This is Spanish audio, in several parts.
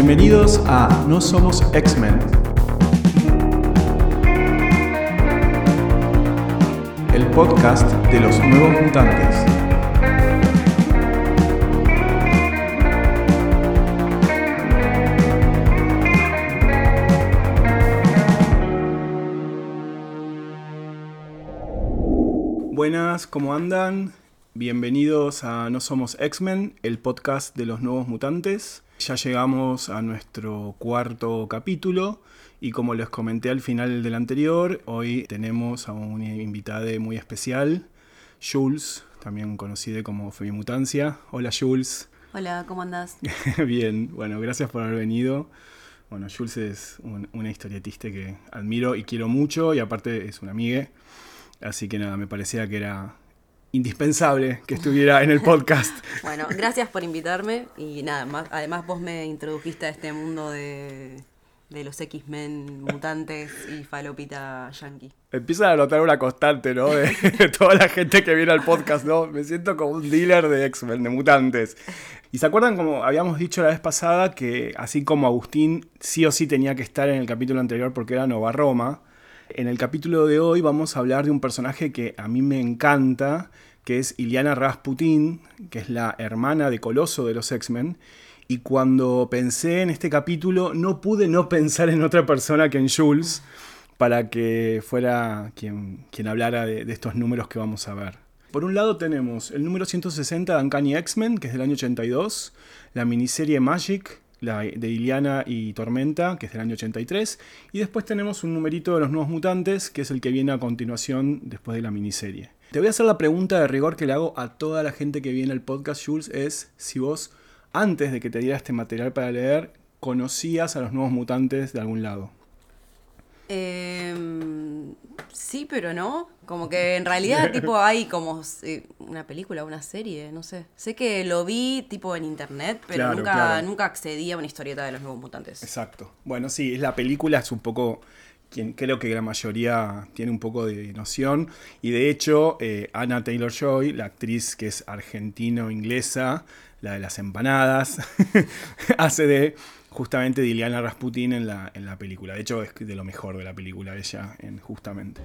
Bienvenidos a No Somos X-Men. El podcast de los nuevos mutantes. Buenas, ¿cómo andan? Bienvenidos a No Somos X-Men, el podcast de los nuevos mutantes. Ya llegamos a nuestro cuarto capítulo y como les comenté al final del anterior, hoy tenemos a una invitada muy especial, Jules, también conocida como Femimutancia. Hola Jules. Hola, ¿cómo andás? Bien, bueno, gracias por haber venido. Bueno, Jules es una historietista que admiro y quiero mucho y aparte es una amiga. Así que nada, me parecía que era indispensable que estuviera en el podcast. bueno, gracias por invitarme y nada, más, además vos me introdujiste a este mundo de, los X-Men mutantes y falopita yankee. Empieza a notar una constante, ¿no? De, toda la gente que viene al podcast, ¿no? Me siento como un dealer de X-Men, de mutantes. Y se acuerdan como habíamos dicho la vez pasada que así como Agustín sí o sí tenía que estar en el capítulo anterior porque era Nova Roma, en el capítulo de hoy vamos a hablar de un personaje que a mí me encanta, que es Iliana Rasputin, que es la hermana de Coloso de los X-Men. Y cuando pensé en este capítulo, no pude no pensar en otra persona que en Jules para que fuera quien, quien hablara de, estos números que vamos a ver. Por un lado tenemos el número 160 de Uncanny X-Men, que es del año 82, la miniserie Magic, la de Iliana y Tormenta, que es del año 83, y después tenemos un numerito de los nuevos mutantes, que es el que viene a continuación después de la miniserie. Te voy a hacer la pregunta de rigor que le hago a toda la gente que viene al podcast, Jules, es si vos, antes de que te diera este material para leer, conocías a los nuevos mutantes de algún lado. Em, sí, pero no. Como que en realidad, tipo, hay como eh, una película, una serie, no sé. Sé que lo vi, tipo, en internet, pero nunca, nunca accedí a una historieta de los nuevos mutantes. Exacto. Bueno, sí, la película es un poco quien creo que la mayoría tiene un poco de noción. Y de hecho, eh, Anna Taylor Joy, la actriz que es argentino-inglesa, la de las empanadas, hace de justamente Diliana Rasputin en la, en la película. De hecho, es de lo mejor de la película ella, en, justamente.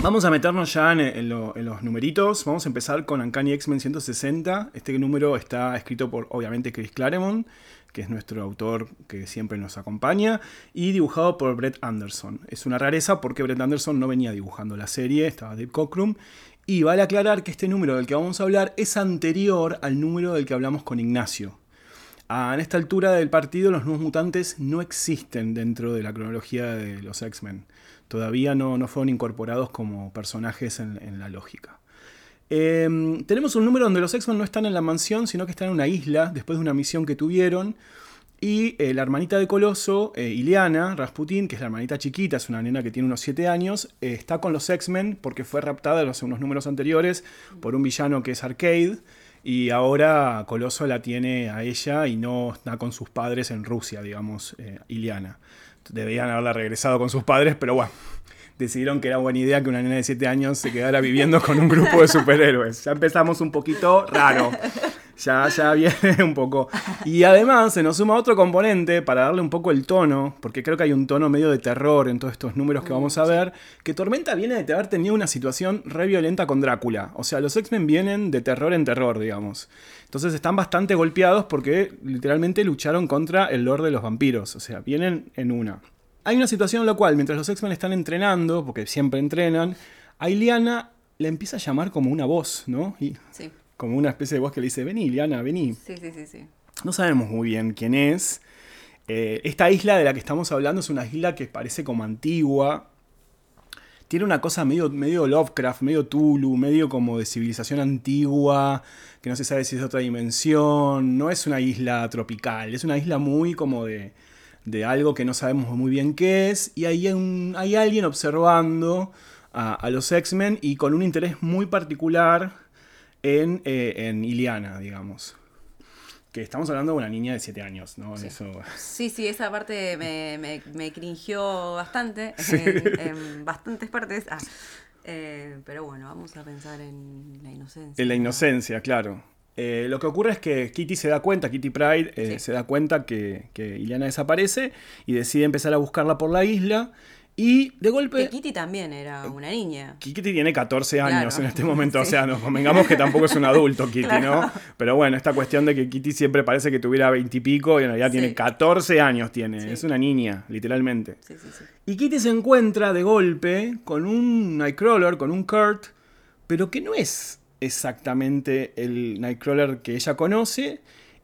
Vamos a meternos ya en, los numeritos. Vamos a empezar con Uncanny X-Men 160. Este número está escrito por, obviamente, Chris Claremont, que es nuestro autor que siempre nos acompaña, y dibujado por Brett Anderson. Es una rareza porque Brett Anderson no venía dibujando la serie, estaba Dave Cockrum. Y vale aclarar que este número del que vamos a hablar es anterior al número del que hablamos con Ignacio en esta altura del partido los nuevos mutantes no existen dentro de la cronología de los X-Men. Todavía no, no, fueron incorporados como personajes en, la lógica. Em, tenemos un número donde los X-Men no están en la mansión, sino que están en una isla después de una misión que tuvieron. Y eh, la hermanita de Coloso, eh, Ileana Rasputin, que es la hermanita chiquita, es una nena que tiene unos 7 años, eh, está con los X-Men porque fue raptada en los, unos números anteriores por un villano que es Arcade. Y ahora Coloso la tiene a ella y no está con sus padres en Rusia, digamos, eh, Iliana. Deberían haberla regresado con sus padres, pero bueno, decidieron que era buena idea que una nena de 7 años se quedara viviendo con un grupo de superhéroes. Ya empezamos un poquito raro ya, ya viene un poco. Y además se nos suma otro componente para darle un poco el tono, porque creo que hay un tono medio de terror en todos estos números que vamos a ver, que Tormenta viene de haber tenido una situación re violenta con Drácula. O sea, los X-Men vienen de terror en terror, digamos. Entonces están bastante golpeados porque literalmente lucharon contra el Lord de los Vampiros. O sea, vienen en una. Hay una situación en la cual, mientras los X-Men están entrenando, porque siempre entrenan, a Iliana le empieza a llamar como una voz, ¿no? Y sí como una especie de voz que le dice, vení, Liana, vení. Sí, sí, sí, sí. No sabemos muy bien quién es. Eh, esta isla de la que estamos hablando es una isla que parece como antigua. Tiene una cosa medio, medio Lovecraft, medio Tulu, medio como de civilización antigua, que no se sabe si es otra dimensión. No es una isla tropical, es una isla muy como de, de algo que no sabemos muy bien qué es. Y hay, hay alguien observando a, a los X-Men y con un interés muy particular en, eh, en Iliana, digamos. Que estamos hablando de una niña de 7 años, ¿no? Sí. Eso... sí, sí, esa parte me, me, me cringió bastante, en, bastantes partes. Ah, eh, pero bueno, vamos a pensar en la inocencia. En la inocencia, claro. Eh, lo que ocurre es que Kitty se da cuenta, Kitty Pride eh, se da cuenta que, que Iliana desaparece y decide empezar a buscarla por la isla. Y de golpe. Que Kitty también era una niña. Kitty tiene 14 años en este momento, o sea, nos convengamos que tampoco es un adulto Kitty, ¿no? Pero bueno, esta cuestión de que Kitty siempre parece que tuviera 20 y pico y en realidad tiene 14 años, tiene. Es una niña, literalmente. Y Kitty se encuentra de golpe con un Nightcrawler, con un Kurt, pero que no es exactamente el Nightcrawler que ella conoce.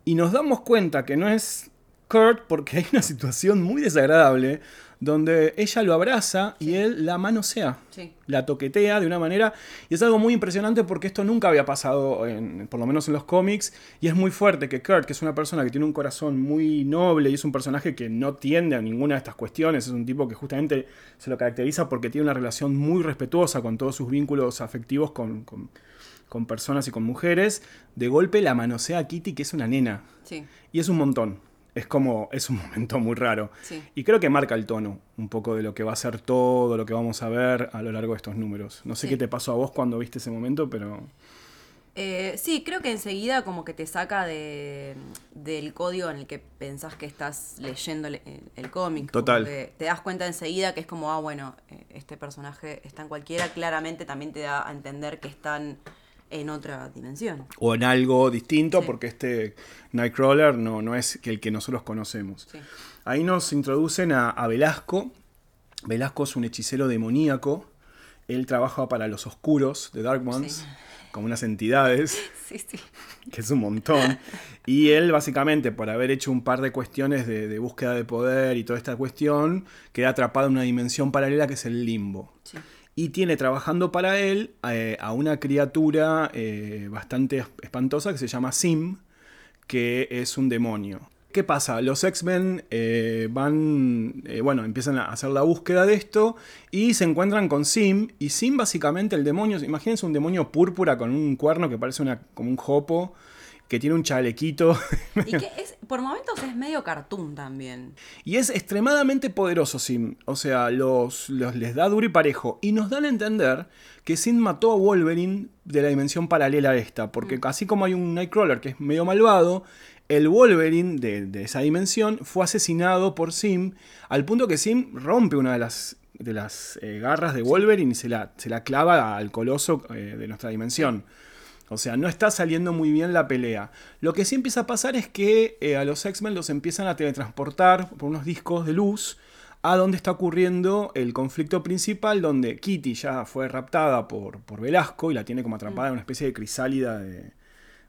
Y nos damos cuenta que no es Kurt porque hay una situación muy desagradable donde ella lo abraza y él la manosea, la toquetea de una manera, y es algo muy impresionante porque esto nunca había pasado, en, por lo menos en los cómics, y es muy fuerte que Kurt, que es una persona que tiene un corazón muy noble y es un personaje que no tiende a ninguna de estas cuestiones, es un tipo que justamente se lo caracteriza porque tiene una relación muy respetuosa con todos sus vínculos afectivos con, con personas y con mujeres, de golpe la manosea a Kitty, que es una nena. Y es un montón es como, es un momento muy raro. Y creo que marca el tono un poco de lo que va a ser todo, lo que vamos a ver a lo largo de estos números. No sé qué te pasó a vos cuando viste ese momento, pero... Eh, sí, creo que enseguida como que te saca de, del código en el que pensás que estás leyendo el, cómic. Total. Te das cuenta enseguida que es como, ah, bueno, eh, este personaje está en cualquiera. Claramente también te da a entender que están en otra dimensión. O en algo distinto, porque este Nightcrawler no, no es el que nosotros conocemos. Ahí nos introducen a, Velasco. Velasco es un hechicero demoníaco. Él trabaja para los oscuros de Dark Ones. Como unas entidades, que es un montón. Y él básicamente, por haber hecho un par de cuestiones de, de búsqueda de poder y toda esta cuestión, queda atrapado en una dimensión paralela que es el limbo. Y tiene trabajando para él eh, a una criatura eh, bastante espantosa que se llama Sim, que es un demonio. ¿Qué pasa? Los X-Men eh, van, bueno, empiezan a hacer la búsqueda de esto y se encuentran con Sim. Y Sim, básicamente, el demonio, imagínense un demonio púrpura con un cuerno que parece una, como un jopo que tiene un chalequito. Y que es, por momentos es medio cartoon también. Y es extremadamente poderoso Sim. O sea, los, les da duro y parejo. Y nos dan a entender que Sim mató a Wolverine de la dimensión paralela a esta. Porque mm. así como hay un Nightcrawler que es medio malvado, el Wolverine de, esa dimensión fue asesinado por Sim. Al punto que Sim rompe una de las de las eh, garras de Wolverine y se la, se la clava al coloso eh, de nuestra dimensión. O sea, no está saliendo muy bien la pelea. Lo que sí empieza a pasar es que eh, a los X-Men los empiezan a teletransportar por unos discos de luz a donde está ocurriendo el conflicto principal, donde Kitty ya fue raptada por, por Velasco y la tiene como atrapada en una especie de crisálida de,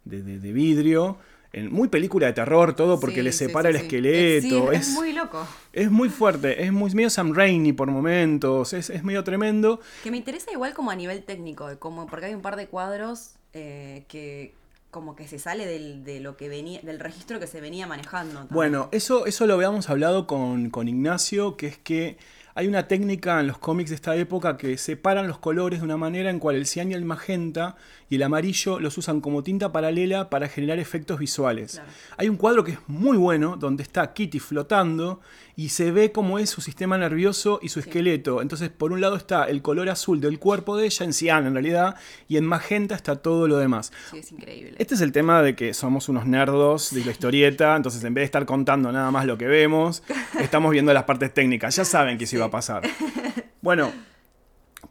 de, vidrio. En, muy película de terror, todo porque le separa el esqueleto. Es, muy loco. Es muy fuerte, es muy medio Sam Raimi por momentos, es, es, medio tremendo. Que me interesa igual como a nivel técnico, como porque hay un par de cuadros eh, que como que se sale del, de lo que venía, del registro que se venía manejando. Bueno, eso, eso lo habíamos hablado con, con Ignacio, que es que hay una técnica en los cómics de esta época que separan los colores de una manera en cual el cian y el magenta y el amarillo los usan como tinta paralela para generar efectos visuales. Hay un cuadro que es muy bueno donde está Kitty flotando y se ve cómo es su sistema nervioso y su esqueleto. Entonces, por un lado está el color azul del cuerpo de ella, en cian en realidad, y en magenta está todo lo demás. Sí, es increíble. Este es el tema de que somos unos nerdos de la historieta, entonces en vez de estar contando nada más lo que vemos, estamos viendo las partes técnicas. Ya saben que eso iba a pasar. Bueno,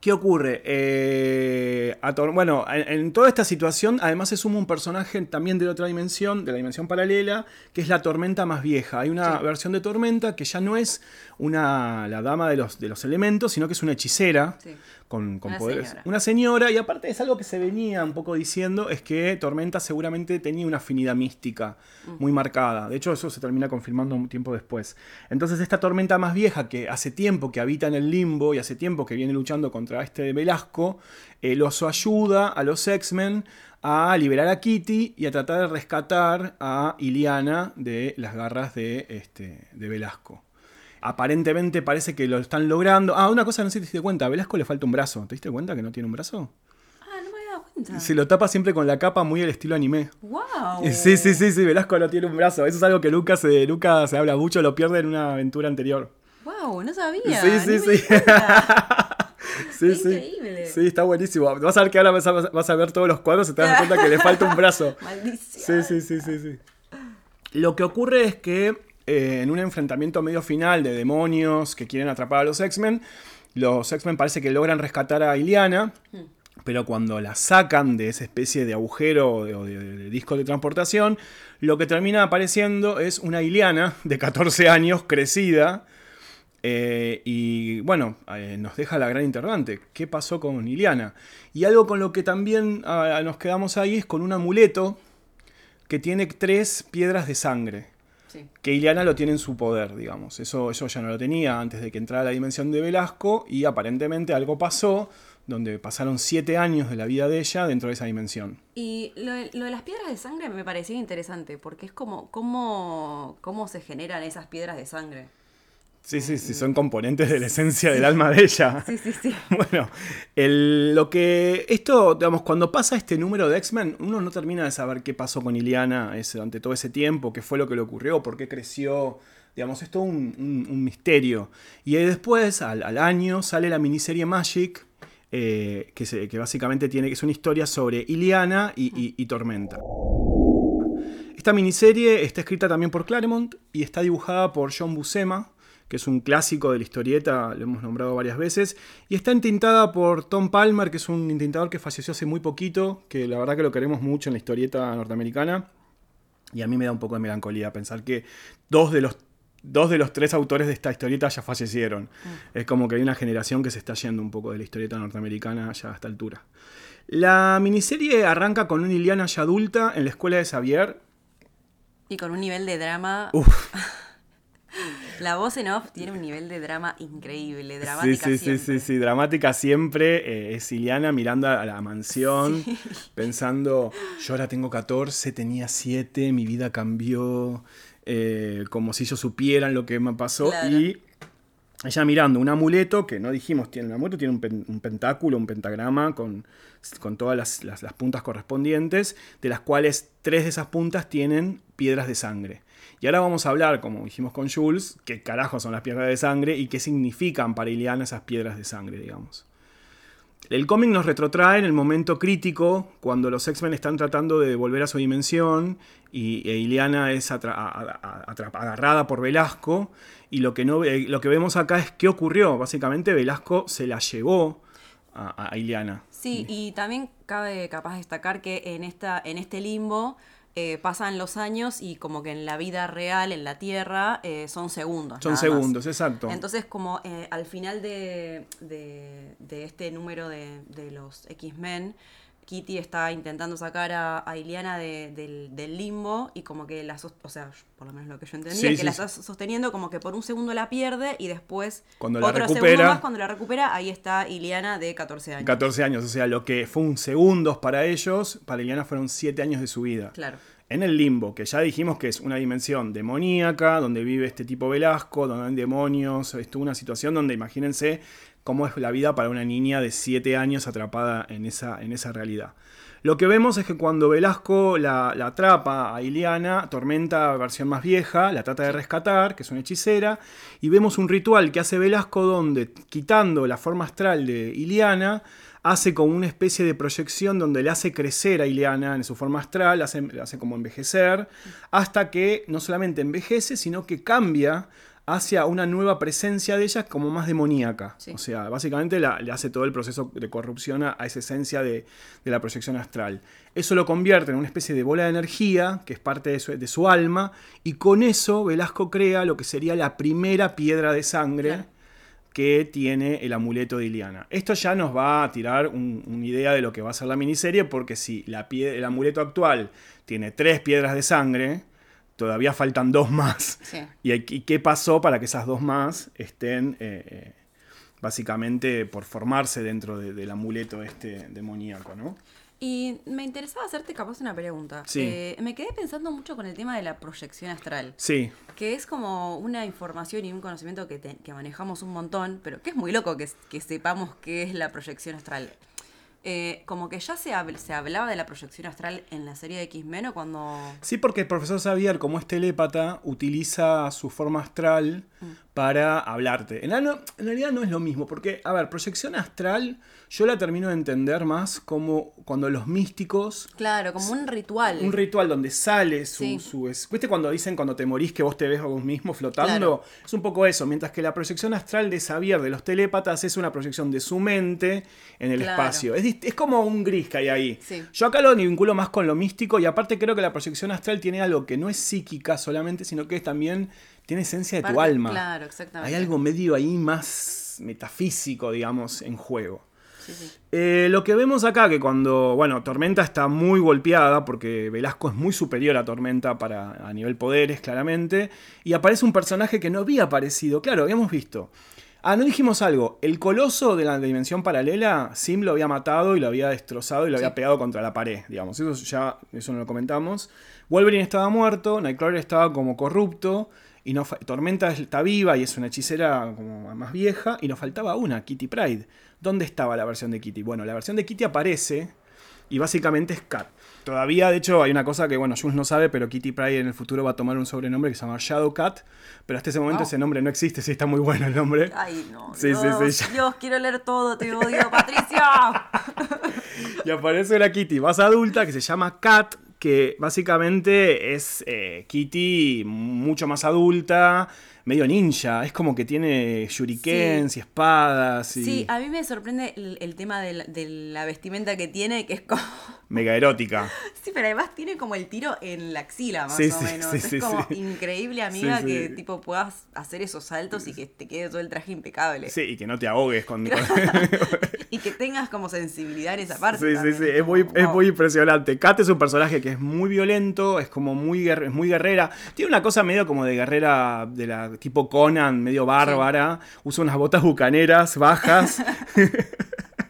¿Qué ocurre? Eh, bueno, en, toda esta situación, además se suma un personaje también de otra dimensión, de la dimensión paralela, que es la tormenta más vieja. Hay una versión de tormenta que ya no es una, la dama de los, de los elementos, sino que es una hechicera. Sí con, una poderes. Señora. Una señora, y aparte es algo que se venía un poco diciendo, es que Tormenta seguramente tenía una afinidad mística muy marcada. De hecho, eso se termina confirmando un tiempo después. Entonces, esta Tormenta más vieja, que hace tiempo que habita en el limbo y hace tiempo que viene luchando contra este Velasco, eh, los ayuda a los X-Men a liberar a Kitty y a tratar de rescatar a Iliana de las garras de, este, de Velasco aparentemente parece que lo están logrando. Ah, una cosa no sé si te diste cuenta, a Velasco le falta un brazo. ¿Te diste cuenta que no tiene un brazo? Ah, no me había dado cuenta. Se lo tapa siempre con la capa muy al estilo anime. ¡Wow! Sí, sí, sí, sí, Velasco no tiene un brazo. Eso es algo que Lucas se, Lucas se habla mucho, lo pierde en una aventura anterior. ¡Wow! No sabía. Sí, sí, sí. Sí, sí. Increíble. Sí, está buenísimo. Vas a ver que ahora vas a, ver todos los cuadros y te das cuenta que le falta un brazo. Maldición. Sí, sí, sí, sí, sí. Lo que ocurre es que eh, en un enfrentamiento medio final de demonios que quieren atrapar a los X-Men, los X-Men parece que logran rescatar a Iliana. Hmm. Pero cuando la sacan de esa especie de agujero o de, disco de transportación, lo que termina apareciendo es una Iliana de 14 años, crecida, eh, y bueno, eh, nos deja la gran interrogante. ¿Qué pasó con Iliana? Y algo con lo que también ah, nos quedamos ahí es con un amuleto que tiene tres piedras de sangre. Que Iliana lo tiene en su poder, digamos. Eso, eso ya no lo tenía antes de que entrara la dimensión de Velasco y aparentemente algo pasó donde pasaron siete años de la vida de ella dentro de esa dimensión. Y lo de, las piedras de sangre me parecía interesante, porque es como cómo, cómo se generan esas piedras de sangre. Sí, sí, sí, son componentes de la esencia del alma de ella. Sí, sí, sí. Bueno, lo que. Esto, digamos, cuando pasa este número de X-Men, uno no termina de saber qué pasó con Iliana ese, durante todo ese tiempo, qué fue lo que le ocurrió, por qué creció. Digamos, es todo un, misterio. Y después, al, año, sale la miniserie Magic, eh, que, que, básicamente tiene, que es una historia sobre Iliana y, y Tormenta. Esta miniserie está escrita también por Claremont y está dibujada por John Buscema que es un clásico de la historieta, lo hemos nombrado varias veces, y está entintada por Tom Palmer, que es un intintador que falleció hace muy poquito, que la verdad que lo queremos mucho en la historieta norteamericana, y a mí me da un poco de melancolía pensar que dos de los dos de los tres autores de esta historieta ya fallecieron. Mm. Es como que hay una generación que se está yendo un poco de la historieta norteamericana ya a esta altura. La miniserie arranca con una Iliana ya adulta en la escuela de Xavier. Y con un nivel de drama. La voz en off tiene un nivel de drama increíble, dramática sí, sí, siempre. Sí, sí, sí, dramática siempre. Eh, es Iliana mirando a la mansión, pensando, yo ahora tengo 14, tenía 7, mi vida cambió, eh, como si ellos supieran lo que me pasó. Y ella mirando un amuleto, que no dijimos, tiene un amuleto, tiene un, pentáculo, un pentagrama con, con todas las, las puntas correspondientes, de las cuales tres de esas puntas tienen piedras de sangre. Y ahora vamos a hablar, como dijimos con Jules, qué carajo son las piedras de sangre y qué significan para Iliana esas piedras de sangre, digamos. El cómic nos retrotrae en el momento crítico, cuando los X-Men están tratando de volver a su dimensión y e Iliana es agarrada por Velasco. Y lo que, no, lo que vemos acá es qué ocurrió. Básicamente Velasco se la llevó a, a Iliana. Sí, y también cabe capaz destacar que en, esta, en este limbo eh, pasan los años y como que en la vida real, en la Tierra, eh, son segundos. Son segundos, exacto. Entonces como eh, al final de, este número de, los X-Men, Kitty está intentando sacar a, a Iliana del, limbo y como que la, o sea, por lo menos lo que yo entendí, que la está sosteniendo como que por un segundo la pierde y después cuando la recupera, más cuando la recupera, ahí está Iliana de 14 años. 14 años, o sea, lo que fue un segundos para ellos, para Iliana fueron 7 años de su vida. Claro. En el limbo, que ya dijimos que es una dimensión demoníaca, donde vive este tipo Velasco, donde hay demonios, es una situación donde imagínense cómo es la vida para una niña de 7 años atrapada en esa, en esa realidad. Lo que vemos es que cuando Velasco la, atrapa a Iliana, Tormenta, versión más vieja, la trata de rescatar, que es una hechicera, y vemos un ritual que hace Velasco donde, quitando la forma astral de Iliana, hace como una especie de proyección donde le hace crecer a Ileana en su forma astral, hace, le hace como envejecer, hasta que no solamente envejece, sino que cambia hacia una nueva presencia de ella como más demoníaca. O sea, básicamente le hace todo el proceso de corrupción a, esa esencia de, la proyección astral. Eso lo convierte en una especie de bola de energía, que es parte de su, alma, y con eso Velasco crea lo que sería la primera piedra de sangre. que tiene el amuleto de Iliana. Esto ya nos va a tirar una idea de lo que va a ser la miniserie, porque si la el amuleto actual tiene tres piedras de sangre, todavía faltan dos más. Y, qué pasó para que esas dos más estén eh, eh, básicamente por formarse dentro del amuleto este demoníaco, ¿no? Y me interesaba hacerte capaz una pregunta. Sí. Eh, me quedé pensando mucho con el tema de la proyección astral. Sí. Que es como una información y un conocimiento que, manejamos un montón, pero que es muy loco que, que sepamos qué es la proyección astral. Eh, como que ya se, se, hablaba de la proyección astral en la serie de X-Men cuando... Sí, porque el profesor Xavier, como es telépata, utiliza su forma astral mm. para hablarte. En, en realidad no es lo mismo, porque, a ver, proyección astral yo la termino de entender más como cuando los místicos... Claro, como un ritual. Un ritual donde sale su... su ¿Viste cuando dicen cuando te morís que vos te ves a vos mismo flotando? Es un poco eso, mientras que la proyección astral de Xavier, de los telépatas, es una proyección de su mente en el espacio. Es, es, como un gris que hay ahí. Yo acá lo vinculo más con lo místico y aparte creo que la proyección astral tiene algo que no es psíquica solamente, sino que es también tiene esencia de tu alma. Claro, exactamente. Hay algo medio ahí más metafísico, digamos, en juego. Eh, lo que vemos acá, que cuando, bueno, Tormenta está muy golpeada, porque Velasco es muy superior a Tormenta para, a nivel poderes, claramente, y aparece un personaje que no había aparecido, claro, habíamos visto. Ah, no dijimos algo. El coloso de la dimensión paralela, Sim lo había matado y lo había destrozado y lo había pegado contra la pared, digamos. Eso ya, eso no lo comentamos. Wolverine estaba muerto, Nightcrawler estaba como corrupto. Y no, Tormenta está viva y es una hechicera como más vieja. Y nos faltaba una, Kitty Pride. ¿Dónde estaba la versión de Kitty? Bueno, la versión de Kitty aparece y básicamente es Cat. Todavía, de hecho, hay una cosa que, bueno, Jules no sabe, pero Kitty Pryde en el futuro va a tomar un sobrenombre que se llama Shadow Cat. Pero hasta ese momento ese nombre no existe, sí está muy bueno el nombre. Ay, no. Sí, Dios, sí, sí. Dios, quiero leer todo, te odio, Patricia. y aparece una Kitty más adulta que se llama Cat, que básicamente es eh, Kitty mucho más adulta, medio ninja. Es como que tiene shurikens y espadas. Y... Sí, a mí me sorprende el, tema de la, vestimenta que tiene, que es como. Mega erótica. Sí, pero además tiene como el tiro en la axila, más o menos. es como increíble, amiga, que tipo puedas hacer esos saltos y que te quede todo el traje impecable. Sí, y que no te ahogues con. y que tengas como sensibilidad en esa parte. Sí, sí, sí. Es muy, es muy impresionante. Kat es un personaje que es muy violento, es como muy, es muy guerrera. Tiene una cosa medio como de guerrera de la tipo Conan, medio bárbara. Usa unas botas bucaneras bajas.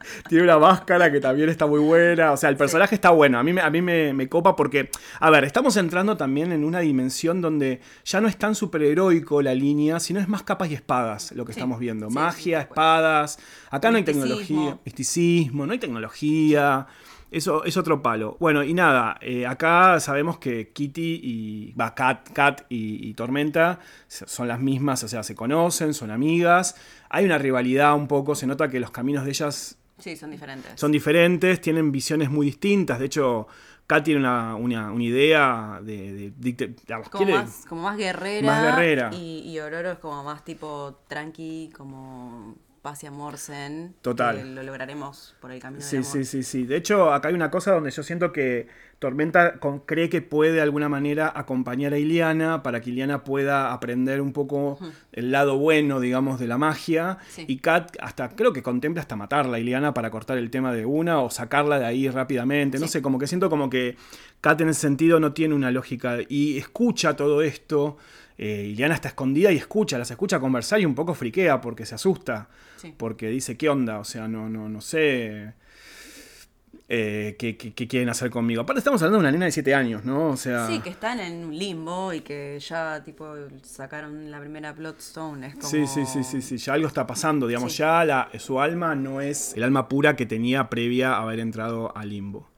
Tiene una máscara que también está muy buena. O sea, el personaje está bueno. A mí, a mí me, copa porque, a ver, estamos entrando también en una dimensión donde ya no es tan superheroico la línea, sino es más capas y espadas lo que estamos viendo. Magia, espadas. Acá no hay tecnología. Misticismo, no hay tecnología. Eso es otro palo. Bueno, y nada, eh, acá sabemos que Kitty y. Va, Kat, Kat y, Tormenta son las mismas, o sea, se conocen, son amigas. Hay una rivalidad un poco, se nota que los caminos de ellas. Sí, son diferentes. Son diferentes, tienen visiones muy distintas. De hecho, Kat tiene una, idea de. como, más, guerrera. Más guerrera. Y, y Ororo es como más tipo tranqui, como paz y amor Total. lo lograremos por el camino sí, Sí, sí, sí. De hecho, acá hay una cosa donde yo siento que Tormenta cree que puede de alguna manera acompañar a Iliana para que Iliana pueda aprender un poco el lado bueno, digamos, de la magia. Y Kat hasta creo que contempla hasta matarla a Iliana para cortar el tema de una o sacarla de ahí rápidamente. No sé, como que siento como que Kat en ese sentido no tiene una lógica y escucha todo esto. Eh, Iliana está escondida y escucha, las escucha conversar y un poco friquea porque se asusta. Porque dice, ¿qué onda? O sea, no, no, no sé. Eh, qué, quieren hacer conmigo. Aparte estamos hablando de una nena de 7 años, ¿no? O sea... Sí, que están en un limbo y que ya tipo sacaron la primera Bloodstone. Es como... Sí, sí, sí, sí, sí, ya algo está pasando, digamos, ya la, su alma no es el alma pura que tenía previa a haber entrado al limbo.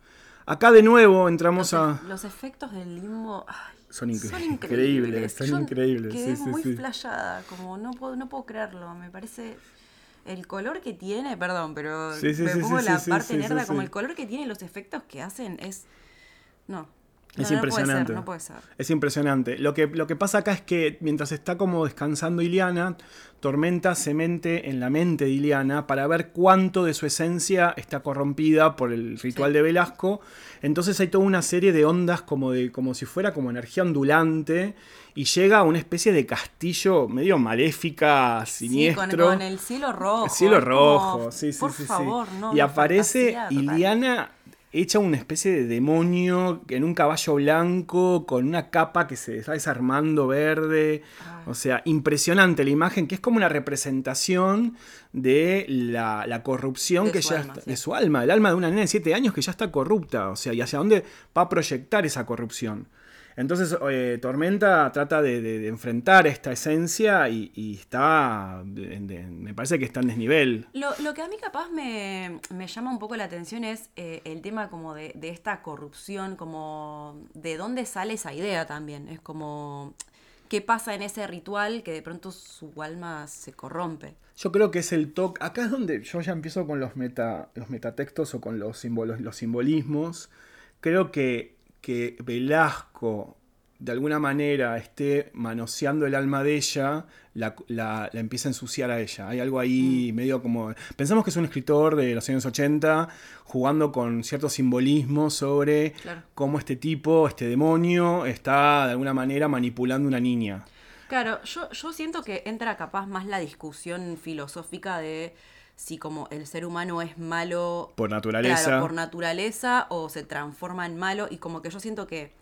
Acá de nuevo entramos a... Los efectos del limbo... son, increíbles, son increíbles. Quedé muy flayada, como no puedo, no puedo creerlo, me parece el color que tiene, perdón, pero me pongo la parte nerda, como el color que tiene los efectos que hacen es. No. Es impresionante. No puede, ser, Es impresionante. Lo que, lo que pasa acá es que mientras está como descansando Iliana, Tormenta se mente en la mente de Iliana para ver cuánto de su esencia está corrompida por el ritual de Velasco. Entonces hay toda una serie de ondas como, de, como si fuera como energía ondulante y llega a una especie de castillo medio maléfica, siniestro. Sí, con, el cielo rojo. El cielo rojo, sí, sí, sí. y aparece Iliana hecha una especie de demonio en un caballo blanco con una capa que se está desarmando verde. O sea, impresionante la imagen, que es como una representación de la, corrupción que ya de su alma, el alma de una nena de 7 años que ya está corrupta. O sea, y hacia dónde va a proyectar esa corrupción. Entonces, eh, Tormenta trata de, enfrentar esta esencia y, está, me parece que está en desnivel. Lo, que a mí capaz me, llama un poco la atención es eh, el tema como de, esta corrupción, como de dónde sale esa idea también. Es como qué pasa en ese ritual que de pronto su alma se corrompe. Yo creo que es el toque. Acá es donde yo ya empiezo con los, meta, los metatextos o con los, símbolos, los simbolismos. Creo que, que Velasco de alguna manera esté manoseando el alma de ella, la, empieza a ensuciar a ella. Hay algo ahí mm. medio como... Pensamos que es un escritor de los años 80 jugando con ciertos simbolismos sobre cómo este tipo, este demonio, está de alguna manera manipulando una niña. Claro, yo, yo siento que entra capaz más la discusión filosófica de si como el ser humano es malo por naturaleza. por naturaleza o se transforma en malo y como que yo siento que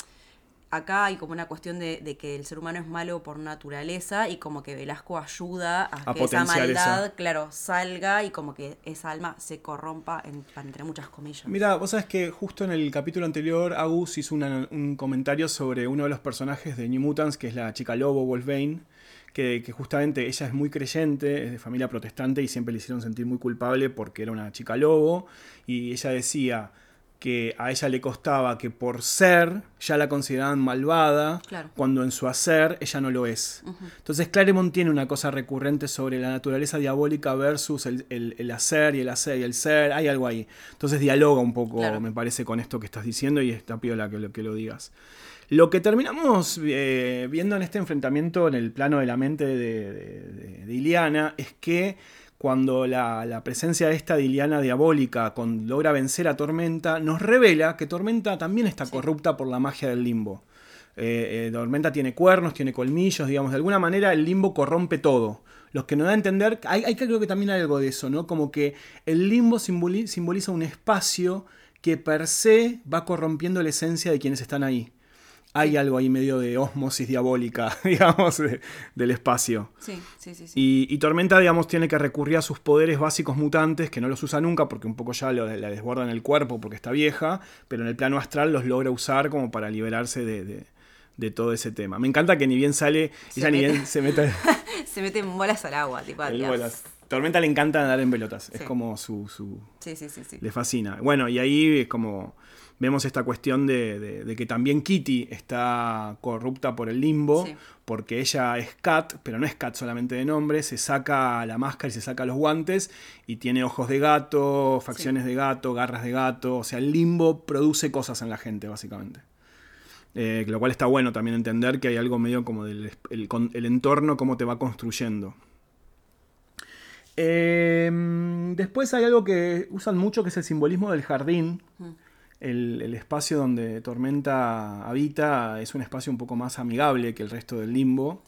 acá hay como una cuestión de, que el ser humano es malo por naturaleza y como que Velasco ayuda a, que esa maldad, claro, salga y como que esa alma se corrompa entre muchas comillas. Mira, vos sabes que justo en el capítulo anterior Agus hizo un comentario sobre uno de los personajes de New Mutants, que es la chica lobo Wolfbane. Que, que, justamente ella es muy creyente, es de familia protestante y siempre le hicieron sentir muy culpable porque era una chica lobo. Y ella decía, que a ella le costaba que por ser ya la consideraban malvada, cuando en su hacer ella no lo es. Entonces Claremont tiene una cosa recurrente sobre la naturaleza diabólica versus el, hacer y el hacer y el ser, hay algo ahí. Entonces dialoga un poco, me parece, con esto que estás diciendo y está piola que lo, que lo digas. Lo que terminamos eh, viendo en este enfrentamiento en el plano de la mente de, de Iliana es que cuando la, presencia de esta Diliana diabólica logra vencer a Tormenta, nos revela que Tormenta también está corrupta por la magia del limbo. Eh, eh, Tormenta tiene cuernos, tiene colmillos, digamos, de alguna manera el limbo corrompe todo. Los que nos da a entender, hay, hay creo que también hay algo de eso, ¿no? Como que el limbo simboliza un espacio que per se va corrompiendo la esencia de quienes están ahí hay algo ahí medio de osmosis diabólica, digamos, del espacio. Sí, sí, sí. Y, Tormenta, digamos, tiene que recurrir a sus poderes básicos mutantes, que no los usa nunca porque un poco ya la desbordan el cuerpo porque está vieja, pero en el plano astral los logra usar como para liberarse de, todo ese tema. Me encanta que ni bien sale, ella ni bien se mete... se mete en bolas al agua, tipo. Bolas. Tormenta le encanta andar en pelotas, es como su... su sí, sí, sí, sí. Le fascina. Bueno, y ahí es como vemos esta cuestión de, que también Kitty está corrupta por el limbo, porque ella es Cat, pero no es Cat solamente de nombre, se saca la máscara y se saca los guantes y tiene ojos de gato, facciones de gato, garras de gato, o sea, el limbo produce cosas en la gente, básicamente. Eh, lo cual está bueno también entender que hay algo medio como del el, entorno, cómo te va construyendo. Em, después hay algo que usan mucho que es el simbolismo del jardín. Mm el, espacio donde Tormenta habita es un espacio un poco más amigable que el resto del limbo,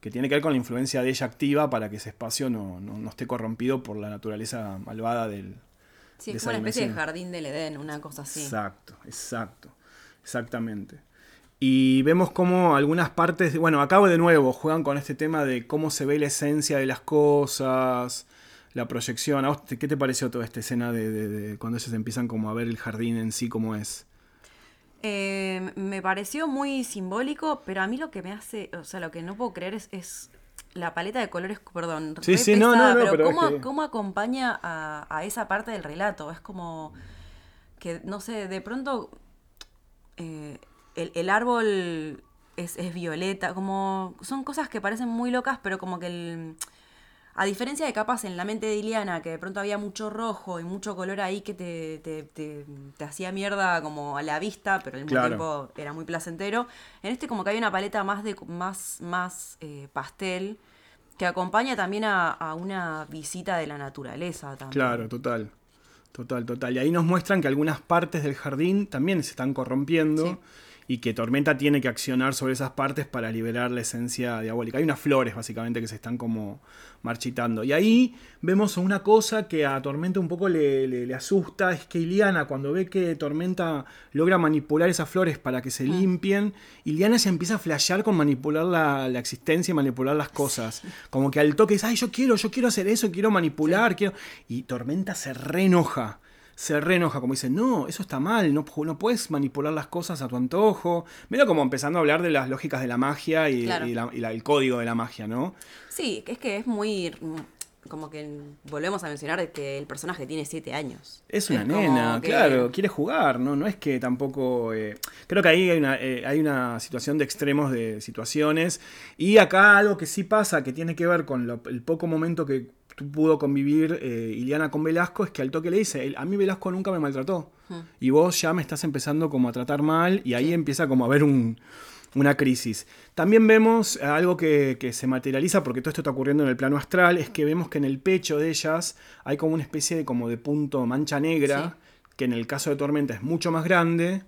que tiene que ver con la influencia de ella activa para que ese espacio no, esté corrompido por la naturaleza malvada del... Sí, es como una especie de jardín del Edén, una cosa así. Exacto, exacto, exactamente. Y vemos cómo algunas partes, bueno, acabo de nuevo, juegan con este tema de cómo se ve la esencia de las cosas, la proyección. ¿Qué te pareció toda esta escena de, cuando ellos empiezan como a ver el jardín en sí como es? Eh, me pareció muy simbólico, pero a mí lo que me hace, o sea, lo que no puedo creer es, la paleta de colores, perdón, sí, sí, no, no, no, pero, cómo, acompaña a, esa parte del relato. Es como que, no sé, de pronto eh, el, árbol es, es, violeta, como son cosas que parecen muy locas, pero como que el a diferencia de capas en la mente de Iliana, que de pronto había mucho rojo y mucho color ahí que te, te, hacía mierda como a la vista, pero al mismo tiempo era muy placentero. En este como que hay una paleta más de más, más eh, pastel que acompaña también a, una visita de la naturaleza. También. Claro, total. Total, total. Y ahí nos muestran que algunas partes del jardín también se están corrompiendo y que Tormenta tiene que accionar sobre esas partes para liberar la esencia diabólica. Hay unas flores básicamente que se están como marchitando. Y ahí vemos una cosa que a Tormenta un poco le, asusta, es que Iliana cuando ve que Tormenta logra manipular esas flores para que se mm. limpien, Iliana se empieza a flashear con manipular la, existencia y manipular las cosas. Como que al toque dice, ay, yo quiero, yo quiero hacer eso, quiero manipular, quiero... Y Tormenta se reenoja se reenoja, como dice, no, eso está mal, no, no puedes manipular las cosas a tu antojo. Medio como empezando a hablar de las lógicas de la magia y, el código de la magia, ¿no? Sí, es que es muy como que volvemos a mencionar que el personaje tiene siete años. Es una nena, claro, quiere jugar, ¿no? No es que tampoco... Eh, creo que ahí hay una, eh, hay una situación de extremos de situaciones. Y acá algo que sí pasa, que tiene que ver con el poco momento que pudo convivir eh, Iliana con Velasco, es que al toque le dice, a mí Velasco nunca me maltrató. Hmm. Y vos ya me estás empezando como a tratar mal y ahí empieza como a haber un una crisis. También vemos algo que, se materializa, porque todo esto está ocurriendo en el plano astral, es que vemos que en el pecho de ellas hay como una especie de, como de punto mancha negra, que en el caso de Tormenta es mucho más grande,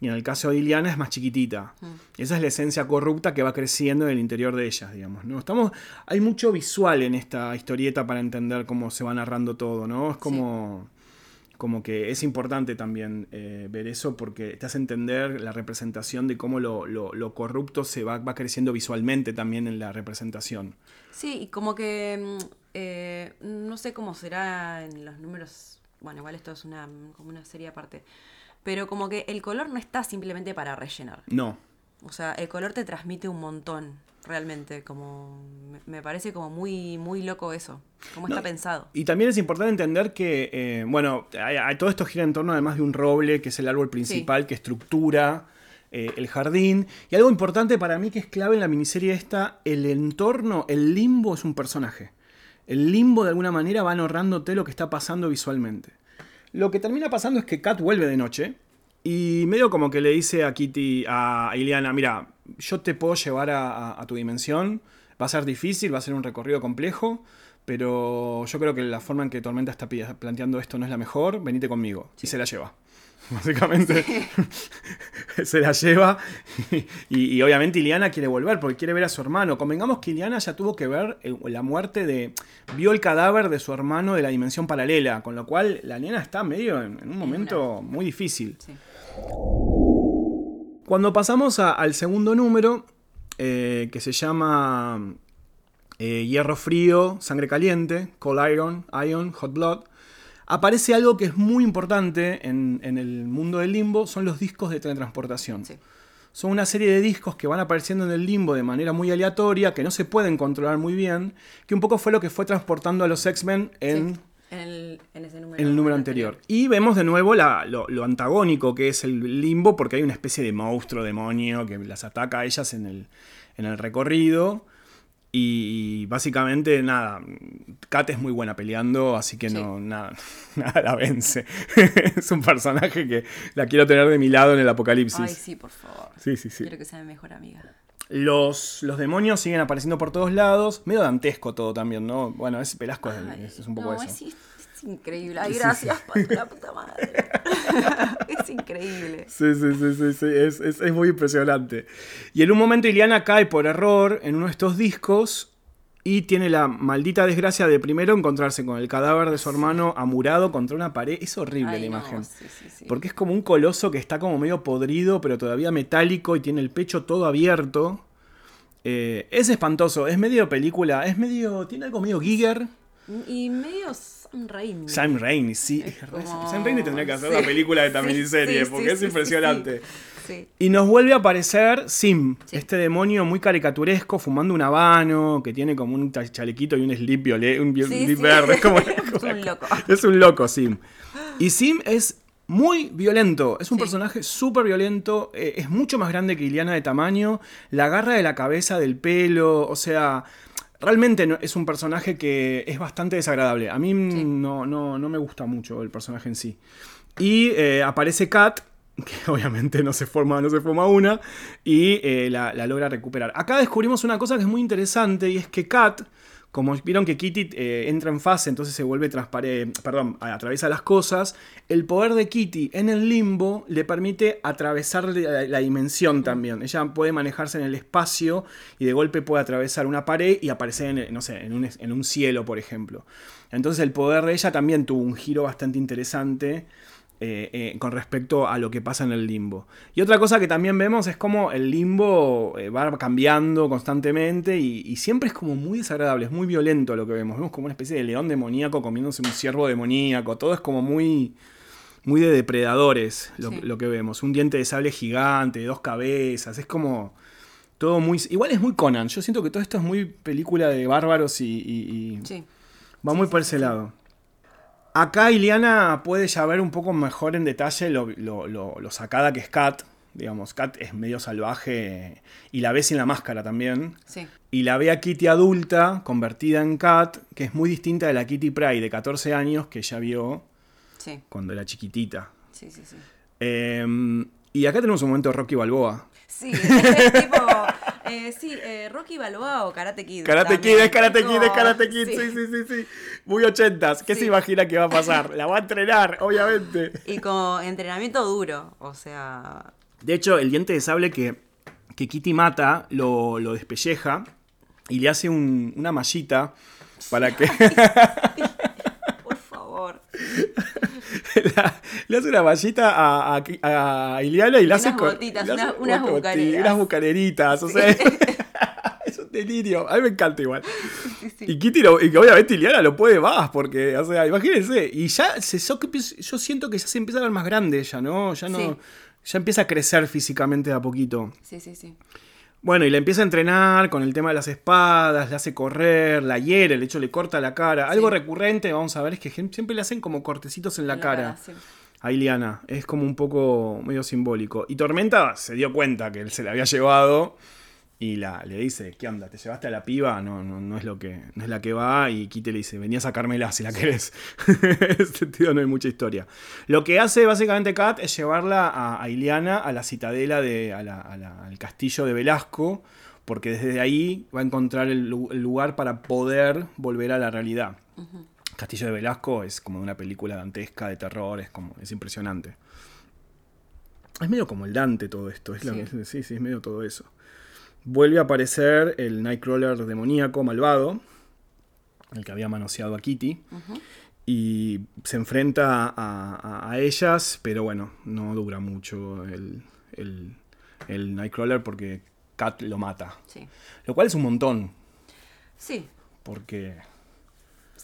y en el caso de Iliana es más chiquitita. Mm. Esa es la esencia corrupta que va creciendo en el interior de ellas, digamos. ¿no? Estamos, hay mucho visual en esta historieta para entender cómo se va narrando todo, ¿no? Es como como que es importante también eh, ver eso porque te hace entender la representación de cómo lo, corrupto se va, va, creciendo visualmente también en la representación. Sí, y como que mm, eh, no sé cómo será en los números, bueno, igual esto es una, como una serie aparte, pero como que el color no está simplemente para rellenar. No. O sea, el color te transmite un montón realmente, como me parece como muy, muy loco eso, cómo está pensado. Y también es importante entender que, eh, bueno, todo esto gira en torno además de un roble, que es el árbol principal que estructura eh, el jardín. Y algo importante para mí que es clave en la miniserie esta, el entorno, el limbo es un personaje. El limbo de alguna manera va narrándote lo que está pasando visualmente. Lo que termina pasando es que Kat vuelve de noche y medio como que le dice a Kitty, a Iliana, mira, yo te puedo llevar a, tu dimensión, va a ser difícil, va a ser un recorrido complejo, pero yo creo que la forma en que Tormenta está planteando esto no es la mejor, venite conmigo. Y se la lleva. Básicamente se la lleva y, obviamente Iliana quiere volver porque quiere ver a su hermano. Convengamos que Iliana ya tuvo que ver eh, la muerte de... vio el cadáver de su hermano de la dimensión paralela, con lo cual la nena está medio en, un momento muy difícil. Cuando pasamos al segundo número, eh, que se llama eh, Hierro Frío, Sangre Caliente, Cold Iron, Iron, Hot Blood, aparece algo que es muy importante en, el mundo del limbo, son los discos de teletransportación. Son una serie de discos que van apareciendo en el limbo de manera muy aleatoria, que no se pueden controlar muy bien, que un poco fue lo que fue transportando a los X-Men en... En el, número, anterior. Y vemos de nuevo lo, antagónico que es el limbo, porque hay una especie de monstruo, demonio, que las ataca a ellas en el, en el recorrido. Y básicamente, nada, Kat es muy buena peleando, así que no, nada, nada la vence. es un personaje que la quiero tener de mi lado en el apocalipsis. Ay, sí, por favor. Sí, sí, sí. Quiero que sea mi mejor amiga. Los, los demonios siguen apareciendo por todos lados. Medio dantesco todo también, ¿no? Bueno, es Velasco es, un poco eso. Es, increíble. Ay, gracias, la puta madre. es increíble. Sí, sí, sí, sí, Es, muy impresionante. Y en un momento Iliana cae por error en uno de estos discos y tiene la maldita desgracia de primero encontrarse con el cadáver de su hermano amurado contra una pared. Es horrible la imagen. porque es como un coloso que está como medio podrido, pero todavía metálico y tiene el pecho todo abierto. Eh, es espantoso, es medio película, es medio. tiene algo medio Giger. Y medio Sam Raimi. Sam Raimi, sí. Sam Raimi tendría que hacer una película de esta miniserie porque es impresionante. Y nos vuelve a aparecer Sim, este demonio muy caricaturesco, fumando un habano, que tiene como un chalequito y un slip, un verde. Es, un loco. Es un loco, Sim. Y Sim es muy violento. Es un personaje súper violento. Eh, es mucho más grande que Iliana de tamaño. La agarra de la cabeza, del pelo. O sea, Realmente es un personaje que es bastante desagradable. A mí no, no, no, me gusta mucho el personaje en sí. Y eh, aparece Kat, que obviamente no se forma, no se forma una, y eh, la, la, logra recuperar. Acá descubrimos una cosa que es muy interesante y es que Kat como vieron que Kitty eh, entra en fase, entonces se vuelve transparente, perdón, atraviesa las cosas, el poder de Kitty en el limbo le permite atravesar la, dimensión también. Ella puede manejarse en el espacio y de golpe puede atravesar una pared y aparecer en, no sé, en un, en un cielo, por ejemplo. Entonces el poder de ella también tuvo un giro bastante interesante eh, eh, con respecto a lo que pasa en el limbo. Y otra cosa que también vemos es como el limbo eh, va cambiando constantemente y, siempre es como muy desagradable, es muy violento lo que vemos. Vemos como una especie de león demoníaco comiéndose un ciervo demoníaco, todo es como muy, muy de depredadores lo, que vemos. Un diente de sable gigante, dos cabezas, es como todo muy... Igual es muy Conan, yo siento que todo esto es muy película de bárbaros y... sí Va muy por ese lado. Acá Iliana puede ya ver un poco mejor en detalle lo, lo, sacada que es Kat. Digamos, Kat es medio salvaje y la ve sin la máscara también. Sí. Y la ve a Kitty adulta, convertida en Kat, que es muy distinta de la Kitty Pryde de 14 años que ella vio cuando era chiquitita. Sí, sí, sí. Em, y acá tenemos un momento de Rocky Balboa. Sí, es tipo. Eh, sí, eh, Rocky Balboa o Karate Kid. Karate Kid, es Karate Kid, es Karate Kid, sí, sí, sí, sí. Muy ochentas. ¿Qué se imagina que va a pasar? La va a entrenar, obviamente. Y con entrenamiento duro, o sea. De hecho, el diente de sable que, que Kitty mata lo, lo despelleja y le hace una mallita para que. Le hace una mallita a, a, Iliana y le hace. Unas, unas bucaneras. Unas bucaneritas, o sea. es un delirio. A mí me encanta igual. Y Kitty, lo, y obviamente Iliana lo puede más, porque, o sea, imagínense. Y ya se, yo siento que ya se empieza a ver más grande ella, ¿no? Ya no. Ya empieza a crecer físicamente de a poquito. Sí, sí, sí. Bueno, y la empieza a entrenar con el tema de las espadas, le hace correr, la hiere, de hecho le corta la cara. Algo recurrente, vamos a ver, es que siempre le hacen como cortecitos en la, cara. A Iliana, es como un poco medio simbólico. Y Tormenta se dio cuenta que él se la había llevado y la, le dice, ¿qué onda? ¿Te llevaste a la piba? No, no, no es lo que, no es la que va. Y Kite le dice, venía a sacármela si la querés. en este sentido no hay mucha historia. Lo que hace básicamente Kat es llevarla a, Iliana a la citadela de. al castillo de Velasco. Porque desde ahí va a encontrar el, lugar para poder volver a la realidad. Castillo de Velasco es como una película dantesca de terror, es como. es impresionante. Es medio como el Dante todo esto. Es sí, sí, es medio todo eso vuelve a aparecer el Nightcrawler demoníaco malvado, el que había manoseado a Kitty. Y se enfrenta a, ellas, pero bueno, no dura mucho el, el, Nightcrawler porque Kat lo mata. Lo cual es un montón. Sí. Porque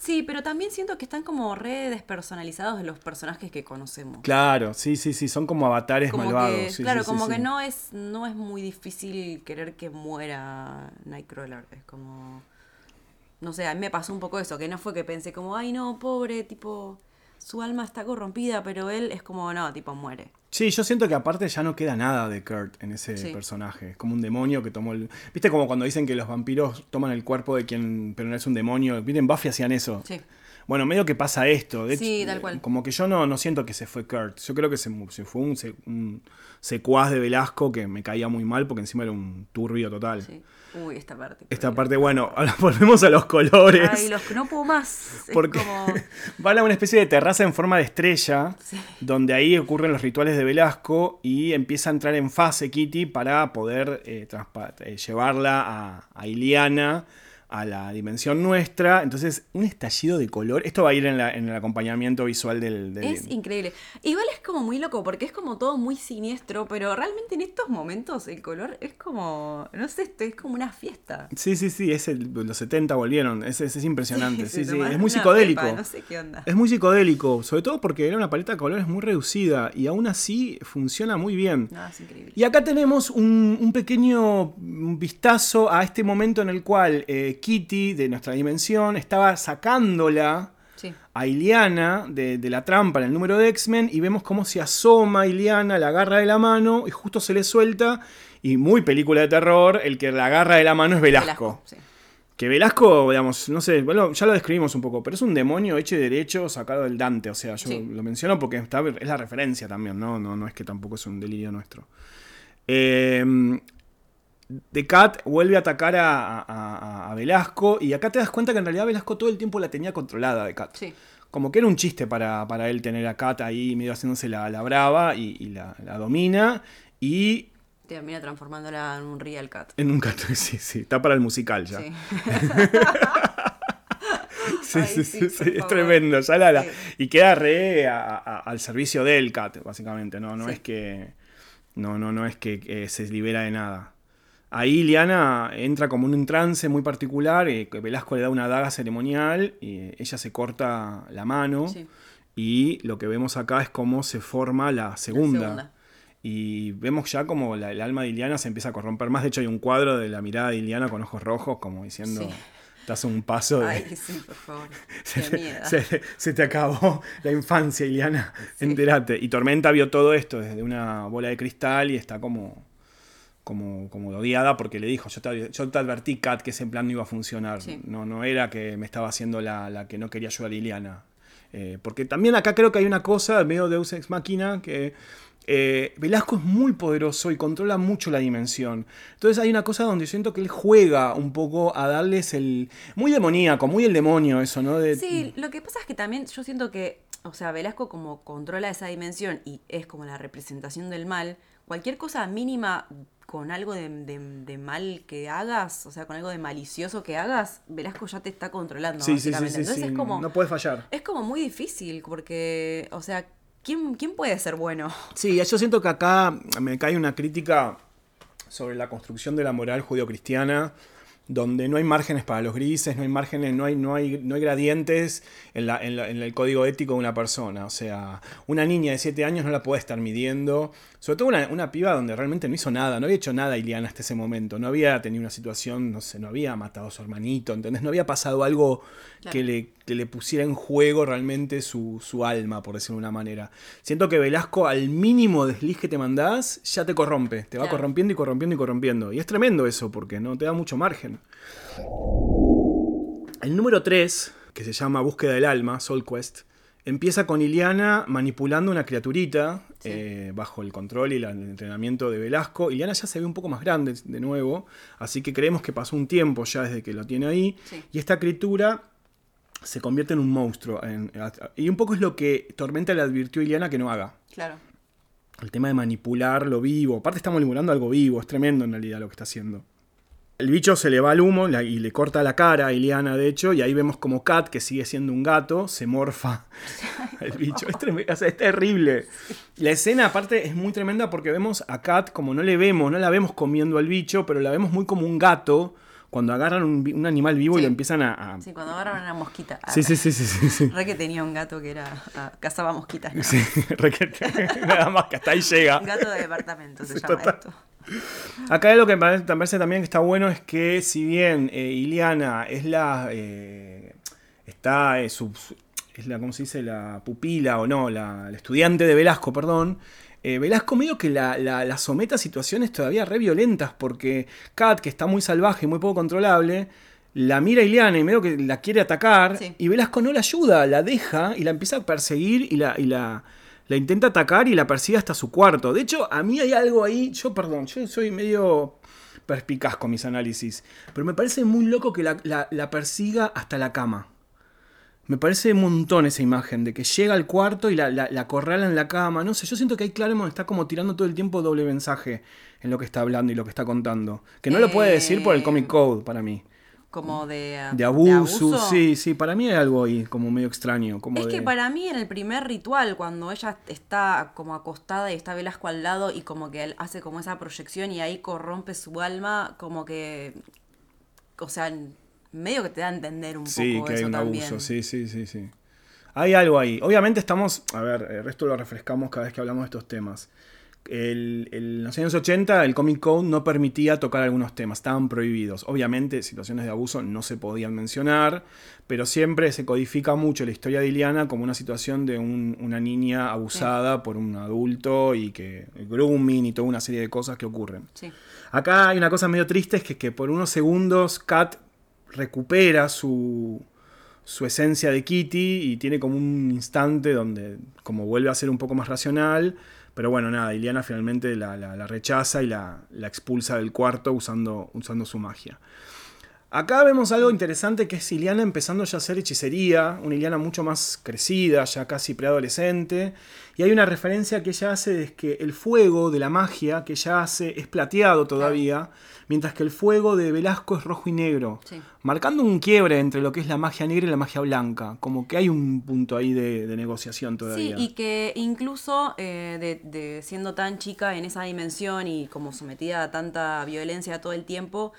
Sí, pero también siento que están como re despersonalizados de los personajes que conocemos. Claro, sí, sí, sí, son como avatares malvados. claro, como que no es no es muy difícil querer que muera Nightcrawler, es como no sé, a mí me pasó un poco eso, que no fue que pensé como, ay no, pobre, tipo su alma está corrompida, pero él es como, no, tipo, muere. Sí, yo siento que aparte ya no queda nada de Kurt en ese personaje. Es como un demonio que tomó el. ¿Viste como cuando dicen que los vampiros toman el cuerpo de quien. pero no es un demonio? ¿Viste? En Buffy hacían eso. Sí. Bueno, medio que pasa esto. De sí, tal cual. Como que yo no, no siento que se fue Kurt. Yo creo que se, se fue un, un, secuaz de Velasco que me caía muy mal porque encima era un turbio total. Sí. Uy, esta parte. Esta parte, bueno, ahora volvemos a los colores. Ay, los que no puedo más. Porque van a una especie de terraza en forma de estrella, donde ahí ocurren los rituales de Velasco y empieza a entrar en fase Kitty para poder eh, eh, llevarla a, a Iliana a la dimensión nuestra. Entonces, un estallido de color. Esto va a ir en, el acompañamiento visual del, Es increíble. Igual es como muy loco, porque es como todo muy siniestro, pero realmente en estos momentos el color es como. No sé, esto es como una fiesta. Sí, sí, sí. Es los 70 volvieron. Es, es, impresionante. Sí, sí, Es muy psicodélico. no sé qué onda. Es muy psicodélico. Sobre todo porque era una paleta de colores muy reducida y aún así funciona muy bien. No, es increíble. Y acá tenemos un, pequeño vistazo a este momento en el cual. Eh, Kitty de nuestra dimensión estaba sacándola a Iliana de, la trampa en el número de X-Men y vemos cómo se asoma Iliana, la agarra de la mano y justo se le suelta. Y muy película de terror, el que la agarra de la mano es Velasco. Que Velasco, digamos, no sé, bueno, ya lo describimos un poco, pero es un demonio hecho y derecho sacado del Dante. O sea, yo lo menciono porque está, es la referencia también, ¿no? ¿no? No es que tampoco es un delirio nuestro. Eh, The Cat vuelve a atacar a, Velasco y acá te das cuenta que en realidad Velasco todo el tiempo la tenía controlada de Cat. Sí. Como que era un chiste para, él tener a Cat ahí medio haciéndose la, brava y, la, domina y... Termina transformándola en un real cat. En un cat, sí, sí. Está para el musical ya. Sí. sí, sí, sí, es tremendo. Ya la, y queda re al servicio del cat, básicamente. No, no es que. No, no, no es que se libera de nada. Ahí Liana entra como en un trance muy particular, eh, Velasco le da una daga ceremonial, y ella se corta la mano y lo que vemos acá es cómo se forma la segunda. Y vemos ya como el alma de Iliana se empieza a corromper más. De hecho, hay un cuadro de la mirada de Iliana con ojos rojos, como diciendo, Estás a un paso de... Ay, sí, por favor. Se, te, se te acabó la infancia, Iliana. Entérate. Y Tormenta vio todo esto desde una bola de cristal y está como, como, como odiada porque le dijo, yo te, yo te advertí, Kat, que ese plan no iba a funcionar. Sí. No, no era que me estaba haciendo la, la que no quería ayudar a Iliana. Eh, porque también acá creo que hay una cosa, medio Deus Ex Máquina, que eh, Velasco es muy poderoso y controla mucho la dimensión. Entonces hay una cosa donde siento que él juega un poco a darles el... Muy demoníaco, muy el demonio eso, ¿no? De, Sí, lo que pasa es que también yo siento que, o sea, Velasco como controla esa dimensión y es como la representación del mal, cualquier cosa mínima con algo de, de- de mal que hagas, o sea, con algo de malicioso que hagas, Velasco ya te está controlando. Sí, sí, sí, básicamente. sí, Entonces es como, no puede fallar. es como muy difícil porque, o sea, ¿quién, quién puede ser bueno? Sí, yo siento que acá me cae una crítica sobre la construcción de la moral judio-cristiana, donde no hay márgenes para los grises, no hay márgenes, no hay, no hay, no hay gradientes en, la- en la- en el código ético de una persona. O sea, una niña de 7 años no la puede estar midiendo. Sobre todo una, una piba donde realmente no hizo nada, no había hecho nada Iliana hasta ese momento, no había tenido una situación, no sé, no había matado a su hermanito, ¿entendés? No había pasado algo Claro. que, le, que le pusiera en juego realmente su, su alma, por decirlo de una manera. Siento que Velasco, al mínimo desliz que te mandás, ya te corrompe. Te va Claro. corrompiendo y corrompiendo y corrompiendo. Y es tremendo eso, porque no te da mucho margen. El número 3, que se llama Búsqueda del Alma, Soul Quest, empieza con Iliana manipulando una criaturita eh, bajo el control y el entrenamiento de Velasco. Iliana ya se ve un poco más grande de nuevo, así que creemos que pasó un tiempo ya desde que lo tiene ahí. Sí. Y esta criatura se convierte en un monstruo. en- y un poco es lo que Tormenta le advirtió a Iliana que no haga. Claro. El tema de manipular lo vivo. Aparte está manipulando algo vivo, es tremendo en realidad lo que está haciendo. El bicho se le va al humo y le corta la cara a Iliana, de hecho, y ahí vemos como Kat, que sigue siendo un gato, se morfa el bicho. Es, trem- o sea, es terrible. La escena, aparte, es muy tremenda porque vemos a Kat, como no le vemos, no la vemos comiendo al bicho, pero la vemos muy como un gato cuando agarran un, animal vivo y lo empiezan a. a- Sí, cuando agarran una mosquita. Sí, sí, sí, sí, sí, sí. Re que tenía un gato que era. ah, cazaba mosquitas. ¿no? Sí, requete. Nada más que hasta ahí llega. Un gato de departamento se llama esto. Acá lo que me parece, también que está bueno es que si bien eh, Iliana es la... eh, está... eh, su- su- es la, ¿cómo se dice? La pupila o no, la, la estudiante de Velasco, perdón. eh, Velasco medio que la, la- la somete a situaciones todavía re violentas porque Kat, que está muy salvaje y muy poco controlable, la mira a Iliana y medio que la quiere atacar Sí. y Velasco no la ayuda, la deja y la empieza a perseguir y la... y la la intenta atacar y la persigue hasta su cuarto. De hecho, a mí hay algo ahí. Yo, perdón, yo soy medio perspicaz con mis análisis. Pero me parece muy loco que la, la- la persiga hasta la cama. Me parece un montón esa imagen de que llega al cuarto y la, la, la acorrala en la cama. No sé, yo siento que ahí Claremont está como tirando todo el tiempo doble mensaje en lo que está hablando y lo que está contando. Que no lo puede decir por el Eh, Comic Code para mí. Como de. ah, De abuso, sí, sí, para mí hay algo ahí como medio extraño. Como Es de- que para mí en el primer ritual, cuando ella está como acostada y está Velasco al lado y como que él hace como esa proyección y ahí corrompe su alma, como que, o sea, medio que te da a entender un Sí, poco que hay eso un también. abuso, sí, sí, sí, sí. Hay algo ahí. Obviamente estamos, a ver, el resto lo refrescamos cada vez que hablamos de estos temas. El- el- en los años 80 el Comic Code no permitía tocar algunos temas, estaban prohibidos. Obviamente situaciones de abuso no se podían mencionar, pero siempre se codifica mucho la historia de Iliana como una situación de un- una niña abusada por un adulto y que el grooming y toda una serie de cosas que ocurren. Sí. Acá hay una cosa medio triste, es que, que por unos segundos Kat recupera su, su esencia de Kitty y tiene como un instante donde como vuelve a ser un poco más racional, pero bueno, nada, Iliana finalmente la, la- la rechaza y la, la expulsa del cuarto usando, usando su magia. Acá vemos algo interesante que es Iliana empezando ya a hacer hechicería, una Iliana mucho más crecida, ya casi preadolescente, y hay una referencia que ella hace de que el fuego de la magia que ella hace es plateado todavía, mientras que el fuego de Velasco es rojo y negro, Sí. marcando un quiebre entre lo que es la magia negra y la magia blanca, como que hay un punto ahí de, de negociación Sí, todavía. y que incluso eh, de, de siendo tan chica en esa dimensión y como sometida a tanta violencia todo el tiempo,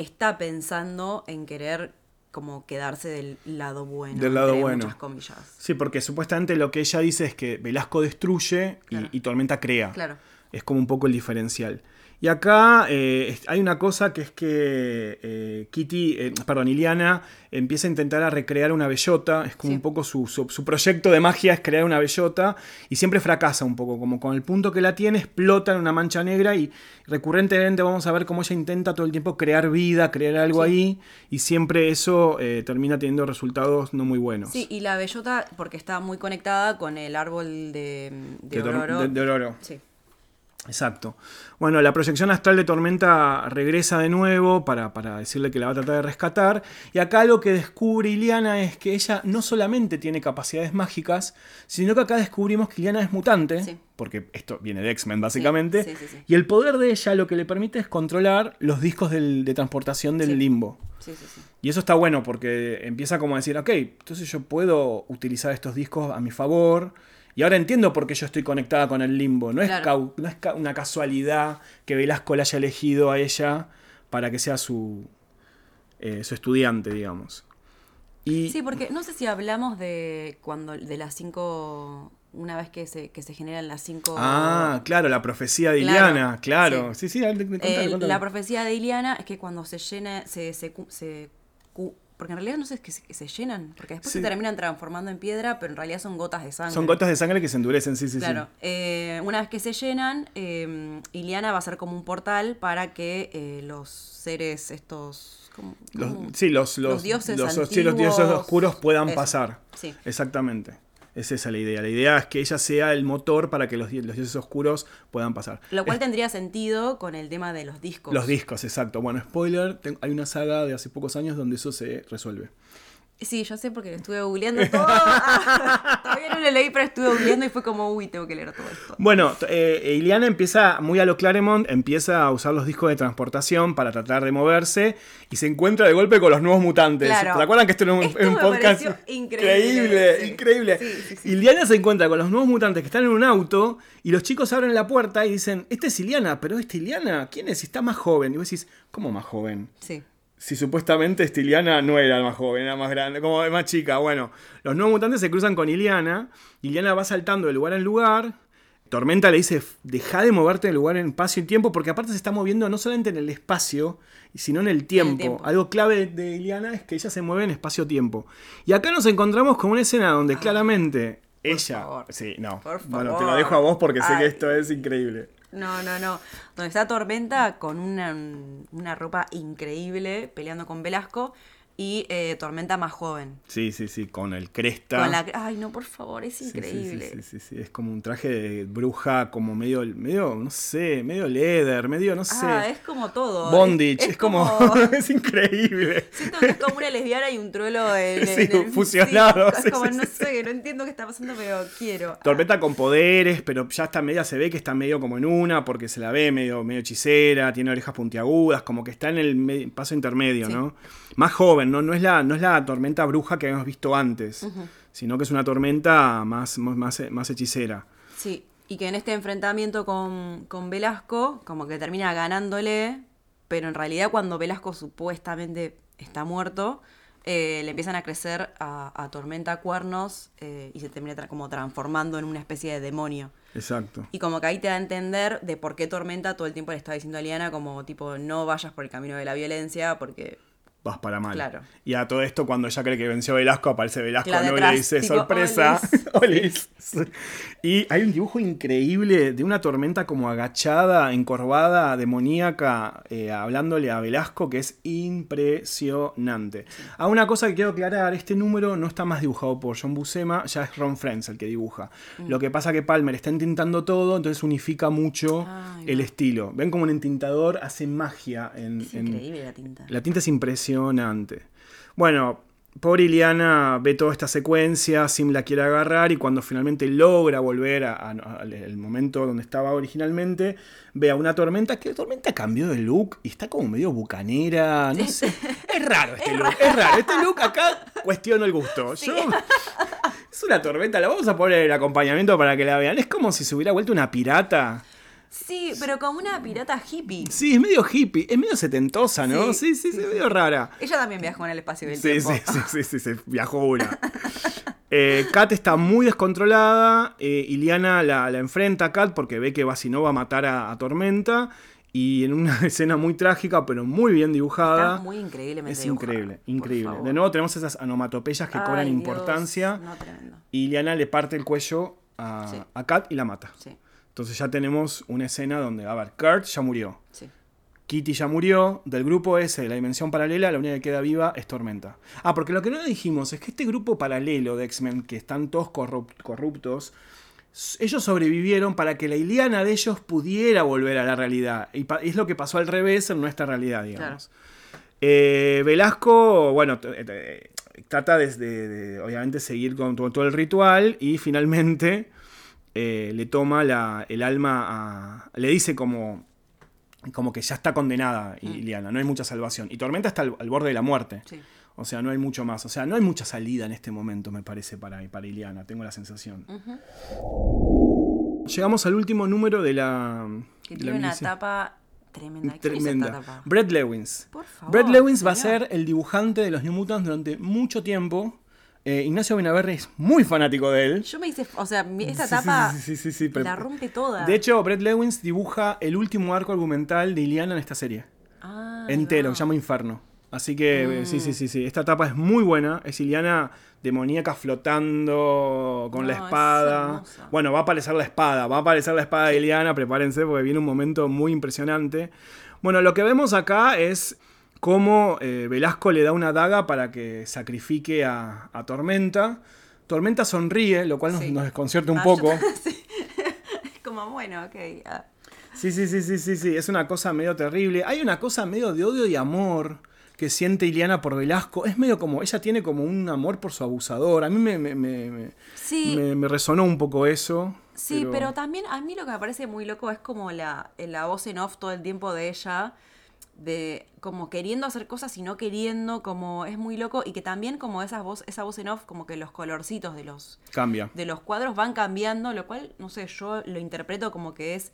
está pensando en querer como quedarse del lado bueno. Del lado bueno. Muchas comillas. Sí, porque supuestamente lo que ella dice es que Velasco destruye y, y Tormenta crea. Claro. Es como un poco el diferencial. Y acá eh, hay una cosa que es que eh, Kitty, eh, perdón, Iliana empieza a intentar a recrear una bellota. Es como un poco su, su, proyecto de magia es crear una bellota y siempre fracasa un poco. Como con el punto que la tiene, explota en una mancha negra y recurrentemente vamos a ver cómo ella intenta todo el tiempo crear vida, crear algo ahí y siempre eso termina teniendo resultados no muy buenos. Sí, y la bellota, porque está muy conectada con el árbol de, de, de De, oro. Sí. Exacto. Bueno, la proyección astral de Tormenta regresa de nuevo para, decirle que la va a tratar de rescatar. Y acá lo que descubre Iliana es que ella no solamente tiene capacidades mágicas, sino que acá descubrimos que Iliana es mutante. Porque esto viene de X-Men básicamente. y el poder de ella lo que le permite es controlar los discos de transportación del limbo. Y eso está bueno porque empieza como a decir, ok, entonces yo puedo utilizar estos discos a mi favor y ahora entiendo por qué yo estoy conectada con el limbo. No, es, no es una casualidad que Velasco la haya elegido a ella para que sea su, eh, su estudiante, digamos. Y, sí, porque no sé si hablamos de cuando de las cinco una vez que se, que se generan las cinco. Ah, claro, la profecía de Iliana, claro. Sí, sí, La profecía de Iliana es que cuando se llena, se, se, se porque en realidad no sé, es que se, llenan, porque después se terminan transformando en piedra, pero en realidad son gotas de sangre. Son gotas de sangre que se endurecen, sí, sí, claro. Eh, una vez que se llenan, eh, Iliana va a ser como un portal para que eh, los seres estos... sí, los, los, dioses los, los dioses oscuros puedan pasar. Sí. Exactamente. Es esa la idea. La idea es que ella sea el motor para que los, los dioses oscuros puedan pasar. Lo cual tendría sentido con el tema de los discos. Los discos, exacto. Bueno, spoiler, hay una saga de hace pocos años donde eso se resuelve. Sí, yo sé porque estuve googleando todo. Ah, todavía no lo leí, pero estuve googleando y fue como, uy, tengo que leer todo esto. Bueno, eh, Iliana empieza, muy a lo Claremont, empieza a usar los discos de transportación para tratar de moverse y se encuentra de golpe con los nuevos mutantes. ¿Te acuerdan que esto era un, podcast increíble? Increíble, Iliana se encuentra con los nuevos mutantes que están en un auto y los chicos abren la puerta y dicen, esta es Iliana, pero esta Iliana, ¿quién es? Está más joven. Y vos decís, ¿cómo más joven? Sí si supuestamente Stiliana no era más joven, era más grande, como más chica. Bueno, los nuevos mutantes se cruzan con Iliana. Iliana va saltando de lugar en lugar. Tormenta le dice, deja de moverte de lugar en espacio y tiempo, porque aparte se está moviendo no solamente en el espacio, sino en el tiempo. Algo clave de Iliana es que ella se mueve en espacio-tiempo. Y acá nos encontramos con una escena donde ah. Claramente ella... Sí, no. Bueno, te lo dejo a vos porque sé que esto es increíble. No, no, no. Donde está Tormenta con una, una ropa increíble peleando con Velasco y eh, Tormenta más joven. Sí, sí, sí, con el cresta. Ay, no, por favor, es increíble. Sí sí, sí, es como un traje de bruja, como medio, medio, no sé, medio leather, medio, no sé. Ah, es como todo. Bondage, es, como, es increíble. Siento que es como una lesbiana y un truelo sí, fusionado. es como, no sé, no entiendo qué está pasando, pero quiero. Tormenta con poderes, pero ya está media, se ve que está medio como en una, porque se la ve medio, medio hechicera, tiene orejas puntiagudas, como que está en el paso intermedio, ¿no? Más joven, no, es la, no es la tormenta bruja que habíamos visto antes, sino que es una tormenta más, más, más hechicera. Sí, y que en este enfrentamiento con, Velasco, como que termina ganándole, pero en realidad cuando Velasco supuestamente está muerto, eh, le empiezan a crecer a, Tormenta cuernos eh, y se termina como transformando en una especie de demonio. Exacto. Y como que ahí te da a entender de por qué Tormenta todo el tiempo le está diciendo a Liana como tipo no vayas por el camino de la violencia porque vas para mal. Claro. Y a todo esto, cuando ella cree que venció a Velasco, aparece Velasco y le dice, sorpresa, Y hay un dibujo increíble de una tormenta como agachada, encorvada, demoníaca, eh, hablándole a Velasco, que es impresionante. A una cosa que quiero aclarar, este número no está más dibujado por John Buscema, ya es Ron Friends el que dibuja. Mm. Lo que pasa que Palmer está entintando todo, entonces unifica mucho el estilo. Ven como un entintador hace magia en... Es increíble la tinta. La tinta es impresionante impresionante. Bueno, pobre Iliana ve toda esta secuencia, Sim la quiere agarrar y cuando finalmente logra volver al momento donde estaba originalmente, ve a una tormenta que la tormenta cambió de look y está como medio bucanera, no sé. Es raro este look, es raro. Este look acá cuestiono el gusto. es una tormenta, la vamos a poner el acompañamiento para que la vean. Es como si se hubiera vuelto una pirata. Sí, pero como una pirata hippie. Sí, es medio hippie, es medio setentosa, ¿no? Sí, sí, sí, es medio rara. Ella también viajó en el espacio del sí, tiempo. Sí, sí, sí, sí, viajó una. Eh, Kat está muy descontrolada. Eh, Iliana la, enfrenta a Kat porque ve que no va a matar a, Tormenta. y en una escena muy trágica, pero muy bien dibujada. Está muy increíblemente Es increíble, increíble. De nuevo tenemos esas anomatopeyas que cobran importancia. No, tremendo. Y Liana le parte el cuello a, a Kat y la mata. Sí, Entonces ya tenemos una escena donde, a ver, Kurt ya murió. sí. Kitty ya murió. Del grupo ese, de la dimensión paralela, la única que queda viva es Tormenta. Ah, porque lo que no dijimos es que este grupo paralelo de X-Men, que están todos corrup- corruptos, ellos sobrevivieron para que la Iliana de ellos pudiera volver a la realidad. Y es lo que pasó al revés en nuestra realidad, digamos. Eh, Velasco, bueno, t- t- trata de, de- de, obviamente seguir con todo, todo el ritual y finalmente eh, le toma la- el alma a... Le dice como, como que ya está condenada Iliana, no hay mucha salvación. Y Tormenta está al, al borde de la muerte. Sí. O sea, no hay mucho más. O sea, no hay mucha salida en este momento, me parece, para, para Iliana. Tengo la sensación. Llegamos al último número de la... Que de la tiene una miniserie. tapa tremenda. ¿Quién hizo Tremenda. Brett Lewins. Por favor, Brett Lewins va a ser el dibujante de los New Mutants durante mucho tiempo. Eh, Ignacio Benaverri es muy fanático de él. Yo me hice, o sea, esta Sí, sí, sí, sí, la rompe toda. De hecho, Brett Lewins dibuja el último arco argumental de Iliana en esta serie. Ah, entero, no. que se llama Inferno. Así que eh, sí, sí, sí, sí. Esta etapa es muy buena. Es Iliana demoníaca flotando con la No, es espada. hermosa. Bueno, va a aparecer la espada. Va a aparecer la espada de Iliana. Prepárense porque viene un momento muy impresionante. Bueno, lo que vemos acá es cómo eh, Velasco le da una daga para que sacrifique a, a Tormenta. Tormenta sonríe, lo cual nos, Sí. nos desconcierta un Ah, poco. yo- sí. Como, bueno, ok. ah. Sí, sí, sí, sí, sí, sí. Es una cosa medio terrible. Hay una cosa medio de odio y amor que siente Iliana por Velasco. Es medio como, ella tiene como un amor por su abusador. A mí me, me, me- me- Sí. me- me resonó un poco eso. Sí, pero... también a mí lo que me parece muy loco es como la, la voz en off todo el tiempo de ella, de como queriendo hacer cosas y no queriendo, como es muy loco, y que también como esa voz, esa voz en off, como que los colorcitos de los, Cambia. de los cuadros van cambiando, lo cual, no sé, yo lo interpreto como que es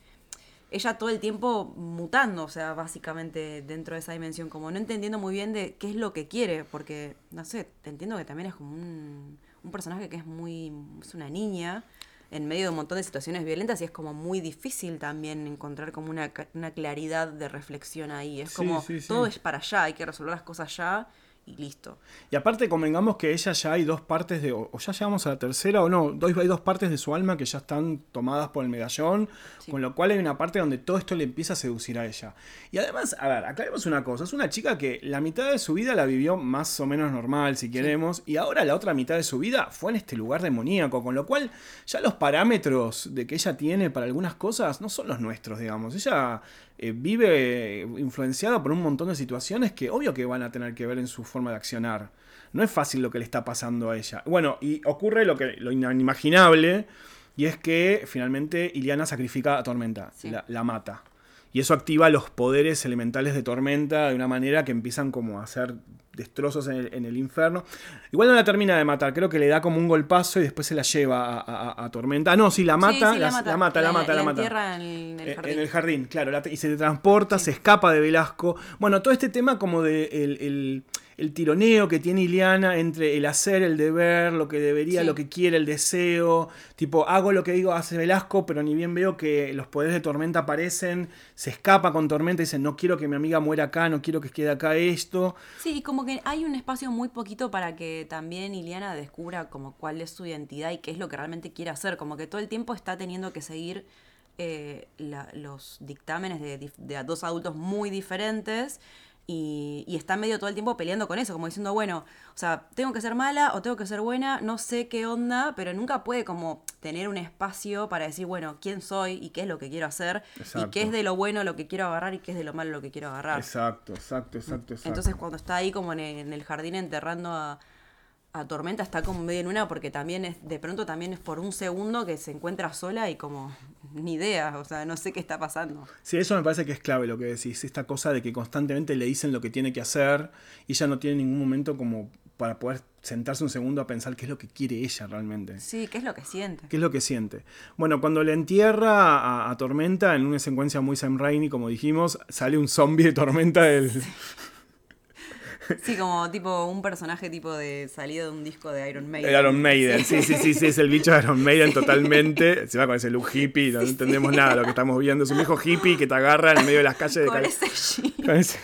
ella todo el tiempo mutando, o sea, básicamente dentro de esa dimensión, como no entendiendo muy bien de qué es lo que quiere, porque, no sé, te entiendo que también es como un, un personaje que es muy, es una niña en medio de un montón de situaciones violentas y es como muy difícil también encontrar como una, una claridad de reflexión ahí, es Sí, como sí, sí. todo es para allá, hay que resolver las cosas ya y listo. Y aparte convengamos que ella ya hay dos partes de, o ya llegamos a la tercera o no, dos- hay dos partes de su alma que ya están tomadas por el medallón, Sí. con lo cual hay una parte donde todo esto le empieza a seducir a ella. Y además, a ver, aclaremos una cosa, es una chica que la mitad de su vida la vivió más o menos normal, si queremos, y ahora la otra mitad de su vida fue en este lugar demoníaco, con lo cual ya los parámetros de que ella tiene para algunas cosas no son los nuestros, digamos. Ella eh, vive eh, influenciada por un montón de situaciones que obvio que van a tener que ver en su forma de accionar. No es fácil lo que le está pasando a ella. Bueno, y ocurre lo, que, lo inimaginable, y es que finalmente Iliana sacrifica a Tormenta, Sí. la, la mata. Y eso activa los poderes elementales de Tormenta de una manera que empiezan como a hacer destrozos en el, en el infierno. Igual no la termina de matar, creo que le da como un golpazo y después se la lleva a, a- a Tormenta. Ah, no, sí, la mata, Sí, sí, la, la mata, la mata, la mata. entierra en el, en el Eh, jardín. En el jardín, claro. la- y se transporta, se escapa de Velasco. Bueno, todo este tema como de el, el- el tironeo que tiene Iliana entre el hacer, el deber, lo que debería, Sí. lo que quiere, el deseo. Tipo, hago lo que digo, hace Velasco, pero ni bien veo que los poderes de Tormenta aparecen. Se escapa con Tormenta y dice, no quiero que mi amiga muera acá, no quiero que quede acá esto. Sí, y como que hay un espacio muy poquito para que también Iliana descubra como cuál es su identidad y qué es lo que realmente quiere hacer. Como que todo el tiempo está teniendo que seguir eh, la- los dictámenes de dos adultos muy diferentes y, y está medio todo el tiempo peleando con eso, como diciendo, bueno, o sea, tengo que ser mala o tengo que ser buena, no sé qué onda, pero nunca puede como tener un espacio para decir, bueno, quién soy y qué es lo que quiero hacer y qué es de lo bueno lo que quiero agarrar y qué es de lo malo lo que quiero agarrar. Exacto, exacto, exacto, exacto. Entonces cuando está ahí como en el, en el jardín enterrando a, a Tormenta está como medio en una porque también es, de pronto también es por un segundo que se encuentra sola y como ni idea, o sea, no sé qué está pasando. Sí, eso me parece que es clave lo que decís, esta cosa de que constantemente le dicen lo que tiene que hacer y ella no tiene ningún momento como para poder sentarse un segundo a pensar qué es lo que quiere ella realmente. Sí, ¿qué es lo que siente? ¿Qué es lo que siente? Bueno, cuando le entierra a, a Tormenta, en una secuencia muy Sam Raimi, como dijimos, sale un zombie de Tormenta del... Sí, como tipo un personaje tipo de salido de un disco de Iron Maiden. El Iron Maiden, sí, sí, sí, sí, es el bicho de Iron Maiden totalmente. Se va con ese look hippie, no entendemos nada lo que estamos viendo. Es un viejo hippie que te agarra en el medio de las calles de Con ese jean. Con ese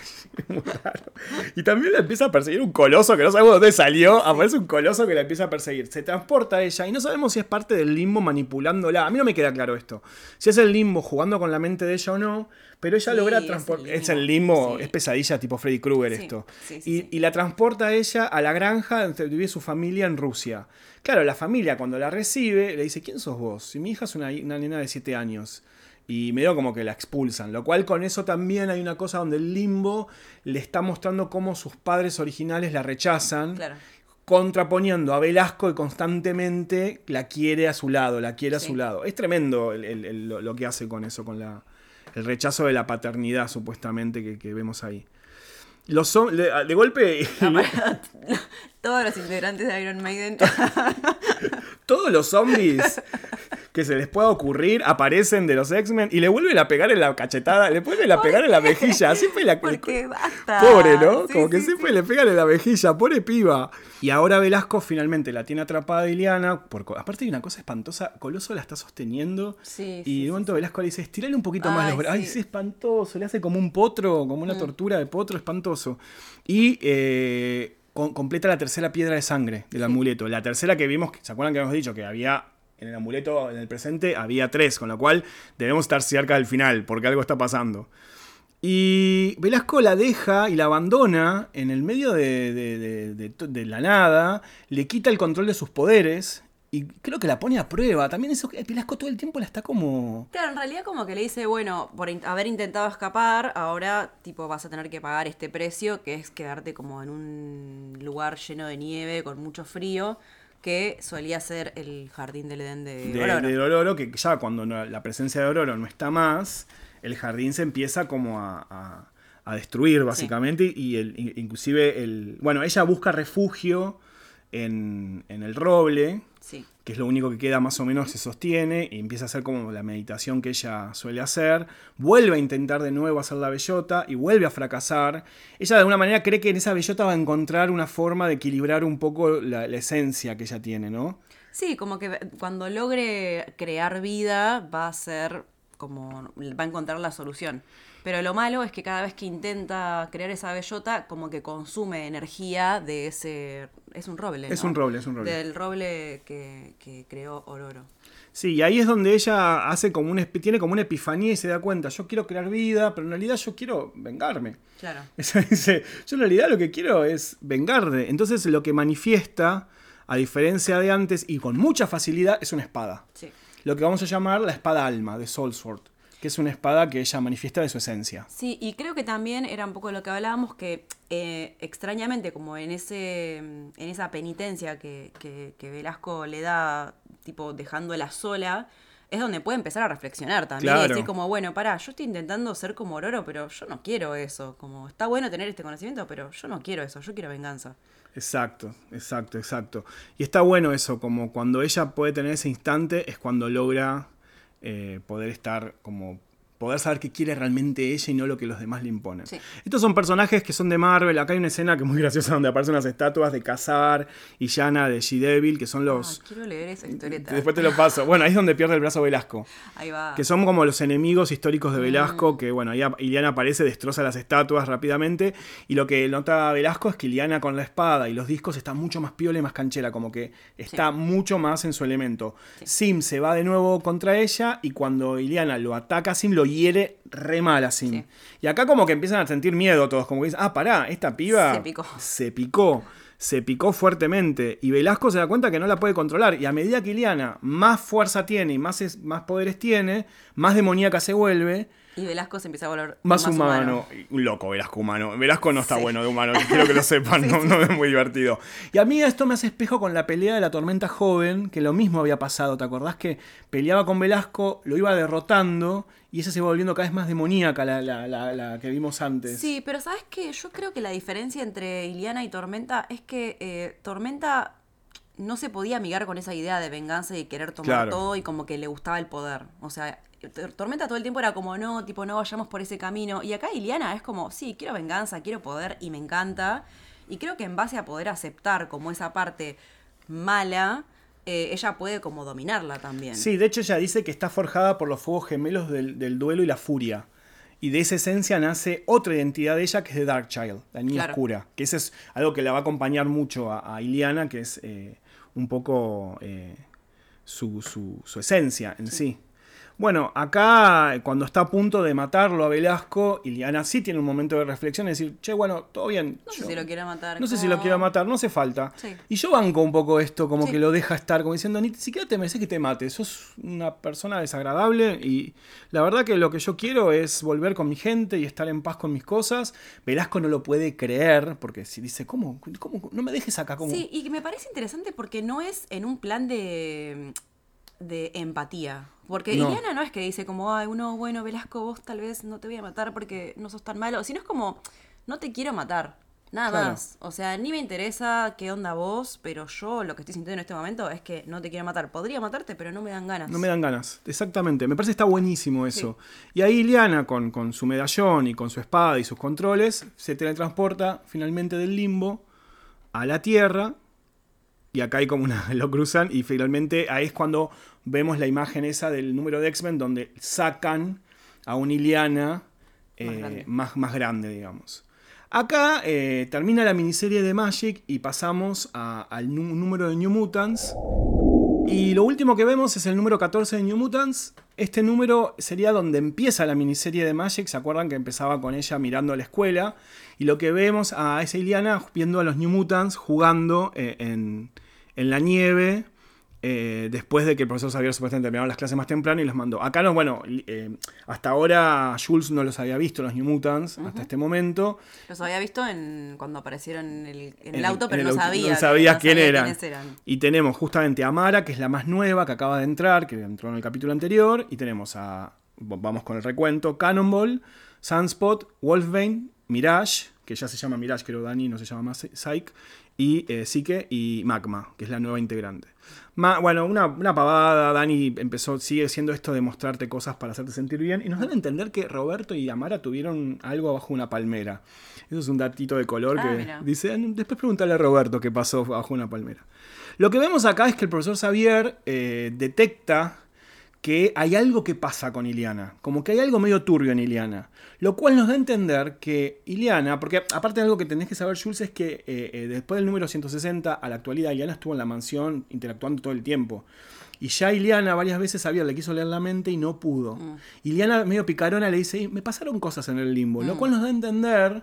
muy raro. Y también la empieza a perseguir un coloso que no sabemos dónde salió. Aparece un coloso que la empieza a perseguir. Se transporta a ella y no sabemos si es parte del limbo manipulándola. A mí no me queda claro esto. Si es el limbo jugando con la mente de ella o no. Pero ella Sí, logra transportar. Es el limbo, Sí. es pesadilla tipo Freddy Krueger Sí, esto. y la transporta a ella a la granja donde vive su familia en Rusia. Claro, la familia cuando la recibe le dice, ¿quién sos vos? Si mi hija es una, una nena de 7 años. Y medio como que la expulsan. Lo cual con eso también hay una cosa donde el limbo le está mostrando cómo sus padres originales la rechazan. Claro. Contraponiendo a Velasco y constantemente la quiere a su lado, la quiere a Sí. su lado. Es tremendo el- el- el- lo, que hace con eso, con la, el rechazo de la paternidad supuestamente que, que vemos ahí. Los de, de golpe, Todos los integrantes de Iron Maiden. todos los zombies que se les pueda ocurrir aparecen de los X-Men y le vuelven a pegar en la cachetada, le vuelven a pegar en la mejilla. Siempre la Porque basta. Pobre, ¿no? Sí, Como que sí, siempre sí. le pegan en la mejilla, pobre piba. Y ahora Velasco finalmente la tiene atrapada a Iliana. Por, co- aparte hay una cosa espantosa, Coloso la está sosteniendo. Sí, y de momento Velasco le dice, estirale un poquito más los brazos. Ay, sí. sí, espantoso. Le hace como un potro, como una tortura de potro espantoso. Y eh, con- completa la tercera piedra de sangre del amuleto. La tercera que vimos, ¿se acuerdan que habíamos dicho que había en el amuleto, en el presente, había tres, con lo cual debemos estar cerca del final, porque algo está pasando. Y Velasco la deja y la abandona en el medio de, la nada, le quita el control de sus poderes y creo que la pone a prueba. También eso, que Velasco todo el tiempo la está como... Claro, en realidad como que le dice, bueno, por in- haber intentado escapar, ahora tipo vas a tener que pagar este precio, que es quedarte como en un lugar lleno de nieve, con mucho frío, que solía ser el jardín del Edén de, de, Ororo. de Ororo, que ya cuando no- la presencia de Ororo no está más, el jardín se empieza como a, a- a destruir básicamente y el, in- inclusive el... Bueno, ella busca refugio en, en el roble, Sí. que es lo único que queda más o menos se sostiene y empieza a hacer como la meditación que ella suele hacer, vuelve a intentar de nuevo hacer la bellota y vuelve a fracasar. Ella de alguna manera cree que en esa bellota va a encontrar una forma de equilibrar un poco la, la esencia que ella tiene, ¿no? Sí, como que cuando logre crear vida va a ser como va a encontrar la solución. Pero lo malo es que cada vez que intenta crear esa bellota, como que consume energía de ese... Es un roble, Es un roble, es un roble. Del roble que, que creó Ororo. Sí, y ahí es donde ella hace como un, espi- tiene como una epifanía y se da cuenta, yo quiero crear vida, pero en realidad yo quiero vengarme. Claro. Ella dice, yo en realidad lo que quiero es vengarme. Entonces lo que manifiesta, a diferencia de antes y con mucha facilidad, es una espada. Sí. Lo que vamos a llamar la espada alma de Soul Sword, que es una espada que ella manifiesta de su esencia. Sí, y creo que también era un poco lo que hablábamos, que eh, extrañamente, como en ese en esa penitencia que, que, que Velasco le da, tipo dejándola sola, es donde puede empezar a reflexionar también y decir como, bueno, pará, yo estoy intentando ser como Ororo, pero yo no quiero eso. Como, está bueno tener este conocimiento, pero yo no quiero eso, yo quiero venganza. Exacto, exacto, exacto. Y está bueno eso, como cuando ella puede tener ese instante, es cuando logra eh, poder estar como poder saber qué quiere realmente ella y no lo que los demás le imponen. Sí. Estos son personajes que son de Marvel. Acá hay una escena que es muy graciosa donde aparecen unas estatuas de Kazar y Yana de She-Devil, que son los... Ah, quiero leer esa historieta. Después te lo paso. Bueno, ahí es donde pierde el brazo Velasco. Ahí va. Que son como los enemigos históricos de Mm. Velasco, que bueno, ahí Iliana aparece, destroza las estatuas rápidamente. Y lo que nota Velasco es que Iliana con la espada y los discos está mucho más piola y más canchera, como que está mucho más en su elemento. Sim se va de nuevo contra ella y cuando Iliana lo ataca, Sim lo hiere re mal a Sim. Sí. Y acá como que empiezan a sentir miedo todos, como que dicen, ah, pará, esta piba Se picó. se picó, se picó fuertemente. Y Velasco se da cuenta que no la puede controlar. Y a medida que Iliana más fuerza tiene y más, es- más poderes tiene, más demoníaca se vuelve. Y Velasco se empieza a volver Más, humano. Un loco Velasco humano. Velasco no está Sí. bueno de humano, quiero que lo sepan, no, no es muy divertido. Y a mí esto me hace espejo con la pelea de la tormenta joven, que lo mismo había pasado. ¿Te acordás que peleaba con Velasco, lo iba derrotando y ella se iba volviendo cada vez más demoníaca, la, la- la- la que vimos antes? Sí, pero ¿sabes qué? Yo creo que la diferencia entre Iliana y Tormenta es que eh, Tormenta no se podía amigar con esa idea de venganza y querer tomar Claro. todo y como que le gustaba el poder. O sea, Tor- Tormenta todo el tiempo era como, no, tipo, no vayamos por ese camino. Y acá Iliana es como, sí, quiero venganza, quiero poder y me encanta. Y creo que en base a poder aceptar como esa parte mala, eh, ella puede como dominarla también. Sí, de hecho ella dice que está forjada por los fuegos gemelos del, duelo y la furia. Y de esa esencia nace otra identidad de ella que es de Darkchild, la niña oscura. Que eso es algo que le va a acompañar mucho a, Iliana, que es eh, un poco eh, su, su, esencia en sí. Bueno, acá cuando está a punto de matarlo a Velasco, Iliana sí tiene un momento de reflexión y decir, che, bueno, todo bien. No sé si lo quiere matar. No sé si lo quiere matar, no hace falta. Y yo banco un poco esto, como que lo deja estar, como diciendo, ni siquiera te mereces que te mate, sos una persona desagradable y la verdad que lo que yo quiero es volver con mi gente y estar en paz con mis cosas. Velasco no lo puede creer, porque si dice, ¿cómo? ¿Cómo? No me dejes acá como... Sí, y me parece interesante porque no es en un plan de de empatía. Porque no. no es que dice como, ay, uno, bueno, Velasco, vos tal vez no te voy a matar porque no sos tan malo, sino es como, no te quiero matar. Nada más. O sea, ni me interesa qué onda vos, pero yo lo que estoy sintiendo en este momento es que no te quiero matar. Podría matarte, pero no me dan ganas. No me dan ganas, exactamente. Me parece que está buenísimo eso. Y ahí Liana, con, con su medallón y con su espada y sus controles, se teletransporta finalmente del limbo a la Tierra. Y acá hay como una. lo cruzan. Y finalmente ahí es cuando vemos la imagen esa del número de X-Men donde sacan a un Iliana eh, más, más, grande. digamos. Acá eh, termina la miniserie de Magic y pasamos al número de New Mutants. Y lo último que vemos es el número 14 de New Mutants. Este número sería donde empieza la miniserie de Magic. ¿Se acuerdan que empezaba con ella mirando a la escuela? Y lo que vemos a esa Iliana viendo a los New Mutants jugando eh, en, en la nieve eh, después de que el profesor Xavier supuestamente terminó las clases más temprano y los mandó. Acá no, bueno, eh, hasta ahora Jules no los había visto, los New Mutants, hasta este momento. Los había visto en, cuando aparecieron en el, auto, pero no, sabía, no sabía quién eran. Y tenemos justamente a Mara, que es la más nueva, que acaba de entrar, que entró en el capítulo anterior, y tenemos a, vamos con el recuento, Cannonball, Sunspot, Wolfbane, Mirage, que ya se llama Mirage, creo Dani, no se llama más Psyche, y eh, Psyche y Magma, que es la nueva integrante bueno, una, pavada, Dani empezó, sigue siendo esto de mostrarte cosas para hacerte sentir bien. Y nos dan a entender que Roberto y Amara tuvieron algo bajo una palmera. Eso es un datito de color ah, que dice, después pregúntale a Roberto qué pasó bajo una palmera. Lo que vemos acá es que el profesor Xavier eh, detecta que hay algo que pasa con Iliana, como que hay algo medio turbio en Iliana, lo cual nos da a entender que Iliana, porque aparte de algo que tenés que saber Jules es que eh, eh, después del número 160 a la actualidad Iliana estuvo en la mansión interactuando todo el tiempo. Y ya Iliana varias veces sabía, le quiso leer la mente y no pudo. Mm. Iliana medio picarona le dice, me pasaron cosas en el limbo, lo mm. cual nos da a entender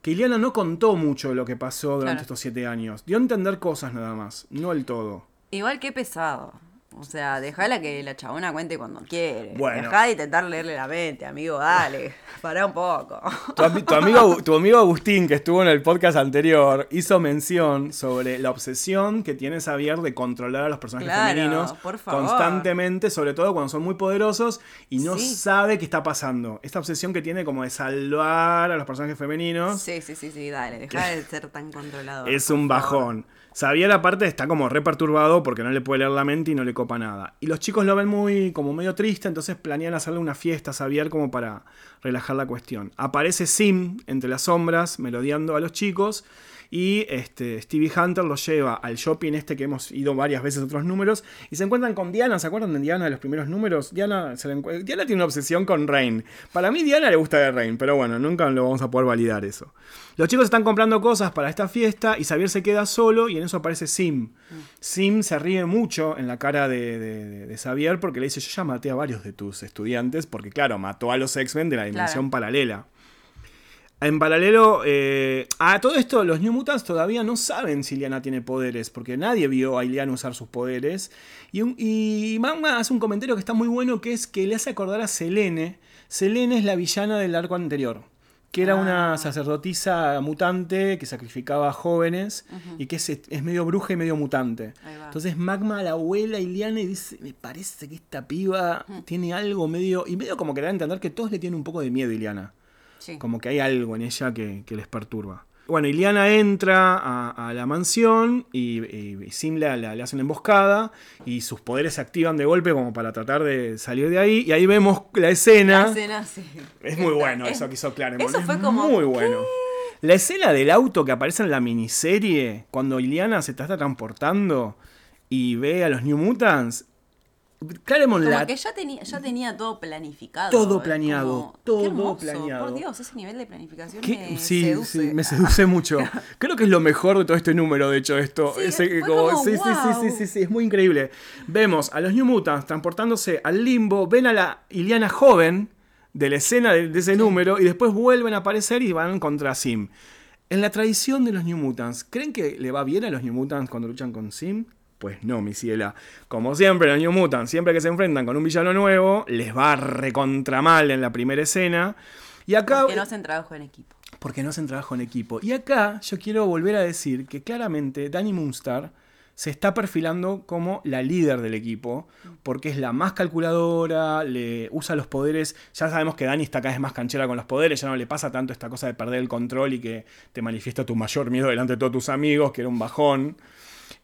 que Iliana no contó mucho de lo que pasó durante estos siete años. Dio a entender cosas nada más, no el todo. Igual que pesado. O sea, dejala que la chabona cuente cuando quiere. Bueno. Dejá de intentar leerle la mente, amigo, dale. Pará un poco. Tu, amigo, tu amigo Agustín, que estuvo en el podcast anterior, hizo mención sobre la obsesión que tiene Xavier de controlar a los personajes femeninos constantemente, sobre todo cuando son muy poderosos y no sabe qué está pasando. Esta obsesión que tiene como de salvar a los personajes femeninos. Sí, sí, sí, sí, dale, deja de ser tan controlado. Es un bajón. Xavier aparte está como re perturbado porque no le puede leer la mente y no le copa nada. Y los chicos lo ven muy como medio triste, entonces planean hacerle una fiesta a Xavier como para relajar la cuestión. Aparece Sim entre las sombras melodiando a los chicos y este, Stevie Hunter los lleva al shopping este que hemos ido varias veces otros números. Y se encuentran con Diana. ¿Se acuerdan de Diana de los primeros números? Diana, Diana tiene una obsesión con Rain. Para mí Diana le gusta de Rain, pero bueno, nunca lo vamos a poder validar eso. Los chicos están comprando cosas para esta fiesta y Xavier se queda solo y en eso aparece Sim. Sim se ríe mucho en la cara de, Xavier porque le dice, yo ya maté a varios de tus estudiantes porque claro, mató a los X-Men de la dimensión paralela. En paralelo, eh, a todo esto, los New Mutants todavía no saben si Liana tiene poderes, porque nadie vio a Iliana usar sus poderes. Y, y hace un comentario que está muy bueno, que es que le hace acordar a Selene. Selene es la villana del arco anterior, que era una ah. sacerdotisa mutante que sacrificaba a jóvenes y que es, medio bruja y medio mutante. Entonces Magma la abuela Iliana y dice, me parece que esta piba tiene algo medio... Y medio como que da a entender que todos le tienen un poco de miedo a Iliana. Como que hay algo en ella que, les perturba. Bueno, Iliana entra a, la mansión y, y Sim le, hace una emboscada y sus poderes se activan de golpe como para tratar de salir de ahí. Y ahí vemos la escena. La escena, sí. Es muy bueno eso que hizo Claremont. Eso fue como. Muy bueno. La escena del auto que aparece en la miniserie, cuando Iliana se está transportando y ve a los New Mutants, Claremont como que ya tenía, ya tenía todo planificado. Todo planeado, todo planeado. Por Dios, ese nivel de planificación me sí, seduce. Sí, me seduce mucho. Creo que es lo mejor de todo este número, de hecho, esto. Sí, sí, sí, sí, sí, sí, es muy increíble. Vemos a los New Mutants transportándose al limbo, ven a la Iliana joven de la escena de, ese número y después vuelven a aparecer y van contra Sim. En la tradición de los New Mutants, ¿creen que le va bien a los New Mutants cuando luchan con Sim? Pues no, mi ciela. Como siempre, los New Mutants, siempre que se enfrentan con un villano nuevo, les va recontra mal en la primera escena. Y acá. Porque no hacen trabajo en equipo. Porque no hacen trabajo en equipo. Y acá yo quiero volver a decir que claramente Danny Moonstar se está perfilando como la líder del equipo, porque es la más calculadora, le usa los poderes. Ya sabemos que Dani está cada vez más canchera con los poderes, ya no le pasa tanto esta cosa de perder el control y que te manifiesta tu mayor miedo delante de todos tus amigos, que era un bajón.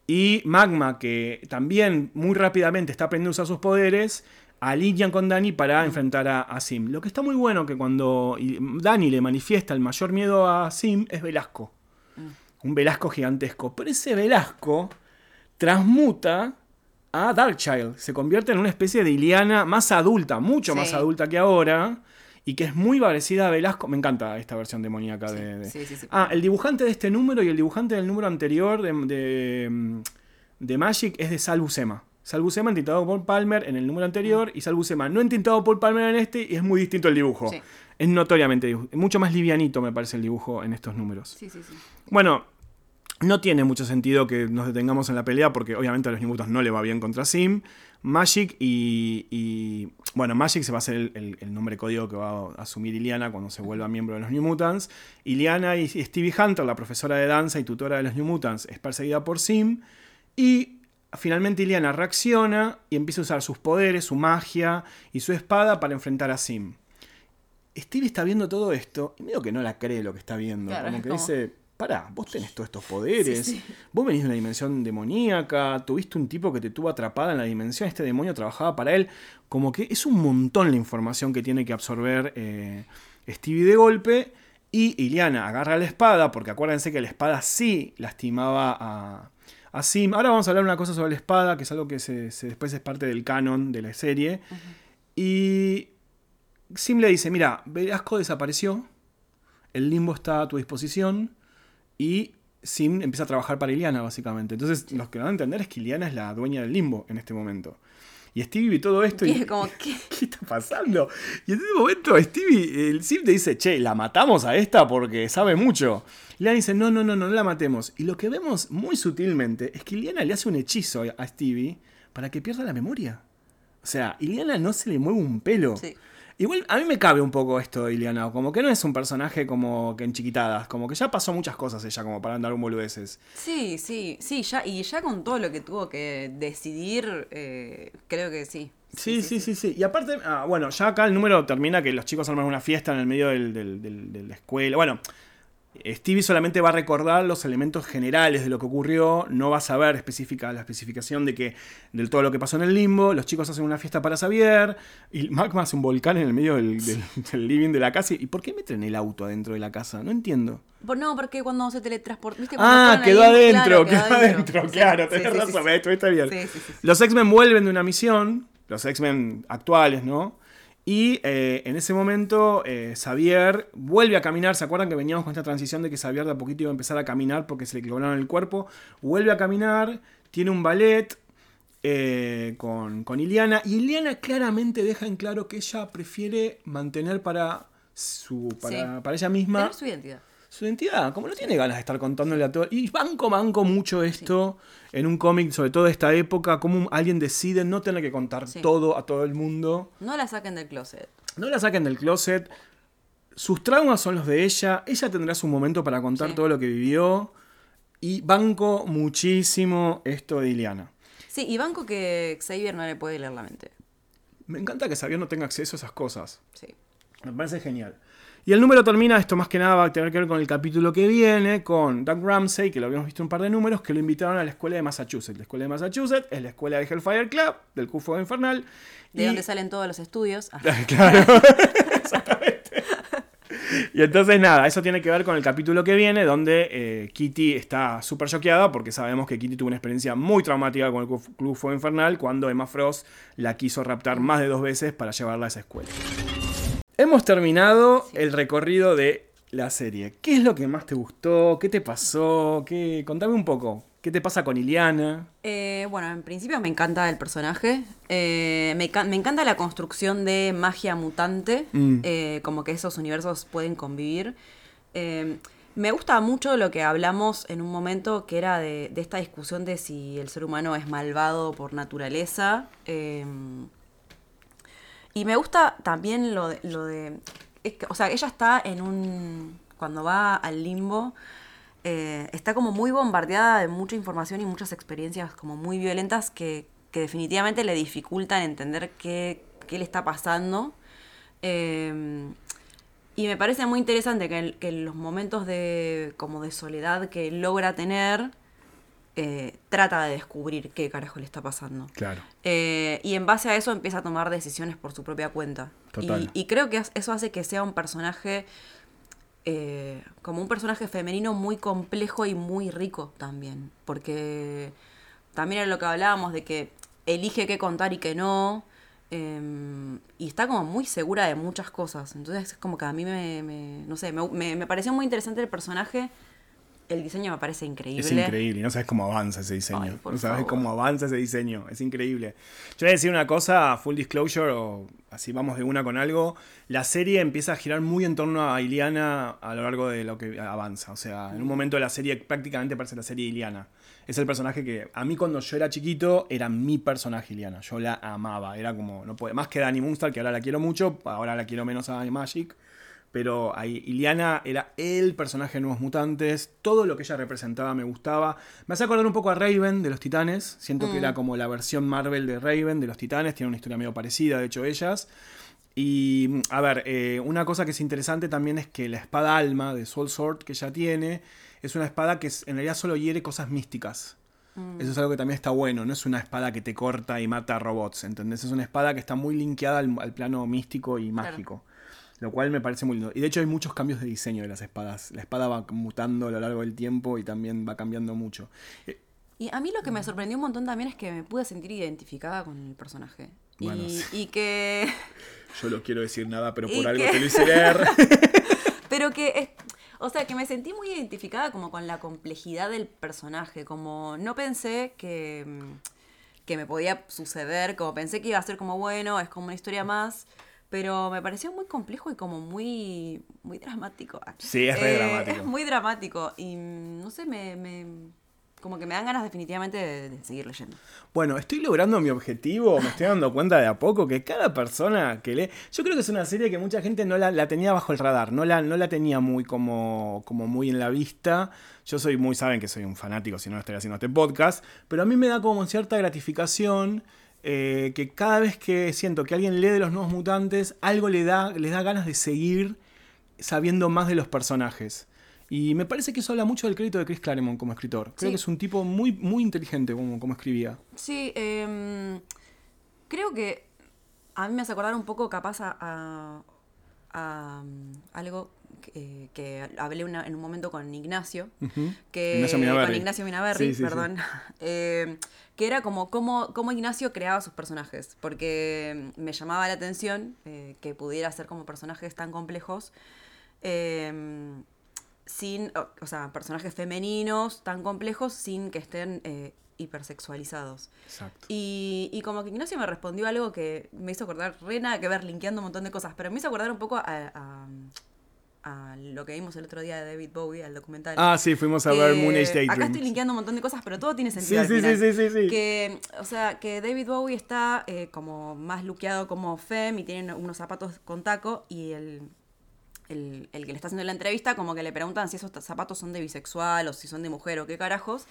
Y Magma, que también muy rápidamente está aprendiendo a usar sus poderes, alinean con Dani para enfrentar a, Sim. Lo que está muy bueno que cuando Dani le manifiesta el mayor miedo a Sim es Velasco. Un Velasco gigantesco. Pero ese Velasco transmuta a Darkchild. Se convierte en una especie de Iliana más adulta, mucho más adulta que ahora y que es muy parecida a Velasco. Me encanta esta versión demoníaca de, Ah, el dibujante de este número y el dibujante del número anterior de, de, Magic es de Sal Buscema. Sal Buscema entintado por Palmer en el número anterior y Sal Buscema no entintado por Palmer en este y es muy distinto el dibujo. Es notoriamente mucho más livianito me parece el dibujo en estos números. Bueno, no tiene mucho sentido que nos detengamos en la pelea porque obviamente a los New no le va bien contra Sim. Magic y, bueno, Magic se va a ser el, nombre código que va a asumir Iliana cuando se vuelva miembro de los New Mutants. Iliana y Stevie Hunter, la profesora de danza y tutora de los New Mutants, es perseguida por Sim. Y finalmente Iliana reacciona y empieza a usar sus poderes, su magia y su espada para enfrentar a Sim. Stevie está viendo todo esto y medio que no la cree lo que está viendo. como que dice pará, vos tenés todos estos poderes, vos venís de una dimensión demoníaca, tuviste un tipo que te tuvo atrapada en la dimensión, este demonio trabajaba para él, como que es un montón la información que tiene que absorber eh, Stevie de golpe. Y Iliana agarra la espada, porque acuérdense que la espada sí lastimaba a, a Sim. Ahora vamos a hablar una cosa sobre la espada, que es algo que se, después es parte del canon de la serie. Y Sim le dice, mira, Velasco desapareció, el limbo está a tu disposición, y Sim empieza a trabajar para Iliana, básicamente. Entonces, los que van a entender es que Iliana es la dueña del limbo en este momento. Y Stevie ve todo esto y, y como, ¿qué? ¿qué está pasando? Y en ese momento Stevie, el Sim te dice, che, la matamos a esta porque sabe mucho. Iliana dice, no, no, no, no, la matemos. Y lo que vemos muy sutilmente es que Iliana le hace un hechizo a Stevie para que pierda la memoria. O sea, Iliana no se le mueve un pelo. Sí. Igual a mí me cabe un poco esto de Iliana, como que no es un personaje como que en chiquitadas, como que ya pasó muchas cosas ella como para andar un boludeces. Sí, sí, sí, ya, y ya con todo lo que tuvo que decidir, eh, creo que sí. Sí sí sí, sí, Y aparte, ah, bueno, ya acá el número termina que los chicos arman una fiesta en el medio del, de la escuela. Bueno, Stevie solamente va a recordar los elementos generales de lo que ocurrió, no va a saber específica, la especificación de que del todo lo que pasó en el limbo. Los chicos hacen una fiesta para Xavier y Magma hace un volcán en el medio del, living de la casa. ¿Y por qué meten el auto adentro de la casa? No entiendo. No, porque cuando se teletransporta. Ah, quedó adentro, quedó adentro, claro, tenés razón, esto está bien. Los X-Men vuelven de una misión, los X-Men actuales, ¿no? Y eh, en ese momento eh, Xavier vuelve a caminar. ¿Se acuerdan que veníamos con esta transición de que Xavier de a poquito iba a empezar a caminar porque se le clonaron el cuerpo? Vuelve a caminar, tiene un ballet eh, con, con, Iliana. Y Iliana claramente deja en claro que ella prefiere mantener para, su, para, para ella misma. su identidad su identidad, como no tiene ganas de estar contándole a todo. Y banco, banco mucho esto en un cómic, sobre todo de esta época, como alguien decide no tener que contar todo a todo el mundo. No la saquen del closet. No la saquen del closet. Sus traumas son los de ella. Ella tendrá su momento para contar todo lo que vivió. Y banco muchísimo esto de Iliana. Sí, y banco que Xavier no le puede leer la mente. Me encanta que Xavier no tenga acceso a esas cosas. Sí. Me parece genial. Y el número termina, esto más que nada va a tener que ver con el capítulo que viene, con Doug Ramsey, que lo habíamos visto un par de números, que lo invitaron a la escuela de Massachusetts. La escuela de Massachusetts es la escuela de Hellfire Club, del Q Infernal. De donde salen todos los estudios. claro, exactamente. Y entonces nada, eso tiene que ver con el capítulo que viene, donde eh, Kitty está súper choqueada porque sabemos que Kitty tuvo una experiencia muy traumática con el Club Fuego Infernal cuando Emma Frost la quiso raptar más de dos veces para llevarla a esa escuela. Hemos terminado el recorrido de la serie. ¿Qué es lo que más te gustó? ¿Qué te pasó? ¿Qué... Contame un poco. ¿Qué te pasa con Iliana? Eh, bueno, en principio me encanta el personaje. Eh, me, encanta la construcción de magia mutante. Mm. Eh, como que esos universos pueden convivir. me gusta mucho lo que hablamos en un momento que era de, esta discusión de si el ser humano es malvado por naturaleza. Y me gusta también lo de, lo de o sea, ella está en un... Cuando va al limbo, eh, está como muy bombardeada de mucha información y muchas experiencias como muy violentas que, definitivamente le dificultan entender qué, le está pasando. Eh, y me parece muy interesante que, en los momentos de, como de soledad que logra tener, eh, trata de descubrir qué carajo le está pasando. Claro. y en base a eso empieza a tomar decisiones por su propia cuenta. Y, y, creo que eso hace que sea un personaje eh, como un personaje femenino muy complejo y muy rico también. Porque también era lo que hablábamos de que elige qué contar y qué no. Em, y está como muy segura de muchas cosas. Entonces es como que a mí me, no sé, me, me pareció muy interesante el personaje el diseño me parece increíble. Es increíble, no sabes cómo avanza ese diseño. no sabes cómo avanza ese diseño, es increíble. Yo voy a decir una cosa, full disclosure, o así vamos de una con algo. La serie empieza a girar muy en torno a Iliana a lo largo de lo que avanza. O sea, en un momento de la serie prácticamente parece la serie Iliana. Es el personaje que a mí cuando yo era chiquito era mi personaje Iliana. Yo la amaba. Era como, no puede, más que Danny Moonstar, que ahora la quiero mucho, ahora la quiero menos a Magic pero ahí, Iliana era el personaje de Nuevos Mutantes, todo lo que ella representaba me gustaba. Me hace acordar un poco a Raven de los Titanes, siento que era mm. como la versión Marvel de Raven de los Titanes, tiene una historia medio parecida, de hecho ellas. Y a ver, eh, una cosa que es interesante también es que la espada alma de Soul Sword que ella tiene es una espada que en realidad solo hiere cosas místicas. Mm. Eso es algo que también está bueno, no es una espada que te corta y mata robots, ¿entendés? Es una espada que está muy linkeada al, plano místico y mágico. Lo cual me parece muy lindo. Y de hecho hay muchos cambios de diseño de las espadas. La espada va mutando a lo largo del tiempo y también va cambiando mucho. Eh, y a mí lo que me sorprendió un montón también es que me pude sentir identificada con el personaje. y, que... Yo no quiero decir nada, pero por algo te lo hice leer. pero que... O sea, que me sentí muy identificada como con la complejidad del personaje. Como no pensé que, que me podía suceder, como pensé que iba a ser como bueno, es como una historia más pero me pareció muy complejo y como muy, muy dramático. Sí, es eh, dramático. Es muy dramático y mm, no sé, me, como que me dan ganas definitivamente de, seguir leyendo. Bueno, estoy logrando mi objetivo, me estoy dando cuenta de a poco que cada persona que lee, yo creo que es una serie que mucha gente no la, tenía bajo el radar, no la, no la tenía muy como, como muy en la vista. Yo soy muy, saben que soy un fanático, si no, no estaría haciendo este podcast, pero a mí me da como cierta gratificación eh, que cada vez que siento que alguien lee de los nuevos mutantes, algo le da, les da ganas de seguir sabiendo más de los personajes. Y me parece que eso habla mucho del crédito de Chris Claremont como escritor. Creo que es un tipo muy, muy inteligente como, como escribía. Sí, em, creo que a mí me hace acordar un poco capaz a, a algo eh, que hablé en un momento con Ignacio, que, Ignacio con Ignacio Minaberri, perdón, eh, que era como cómo, Ignacio creaba sus personajes, porque me llamaba la atención eh, que pudiera ser como personajes tan complejos, sin, o, sea, personajes femeninos tan complejos sin que estén hipersexualizados. Exacto. Y, como que Ignacio me respondió algo que me hizo acordar, re nada que ver, linkeando un montón de cosas, pero me hizo acordar un poco a a lo que vimos el otro día de David Bowie, al documental. Ah, sí, fuimos a ver Moon Age Daydream. Acá estoy linkeando un montón de cosas, pero todo tiene sentido. Sí, sí, sí, sí, sí, Que, o sea, que David Bowie está eh, como más luqueado como fem y tiene unos zapatos con taco y el, el, el, que le está haciendo la entrevista como que le preguntan si esos zapatos son de bisexual o si son de mujer o qué carajos.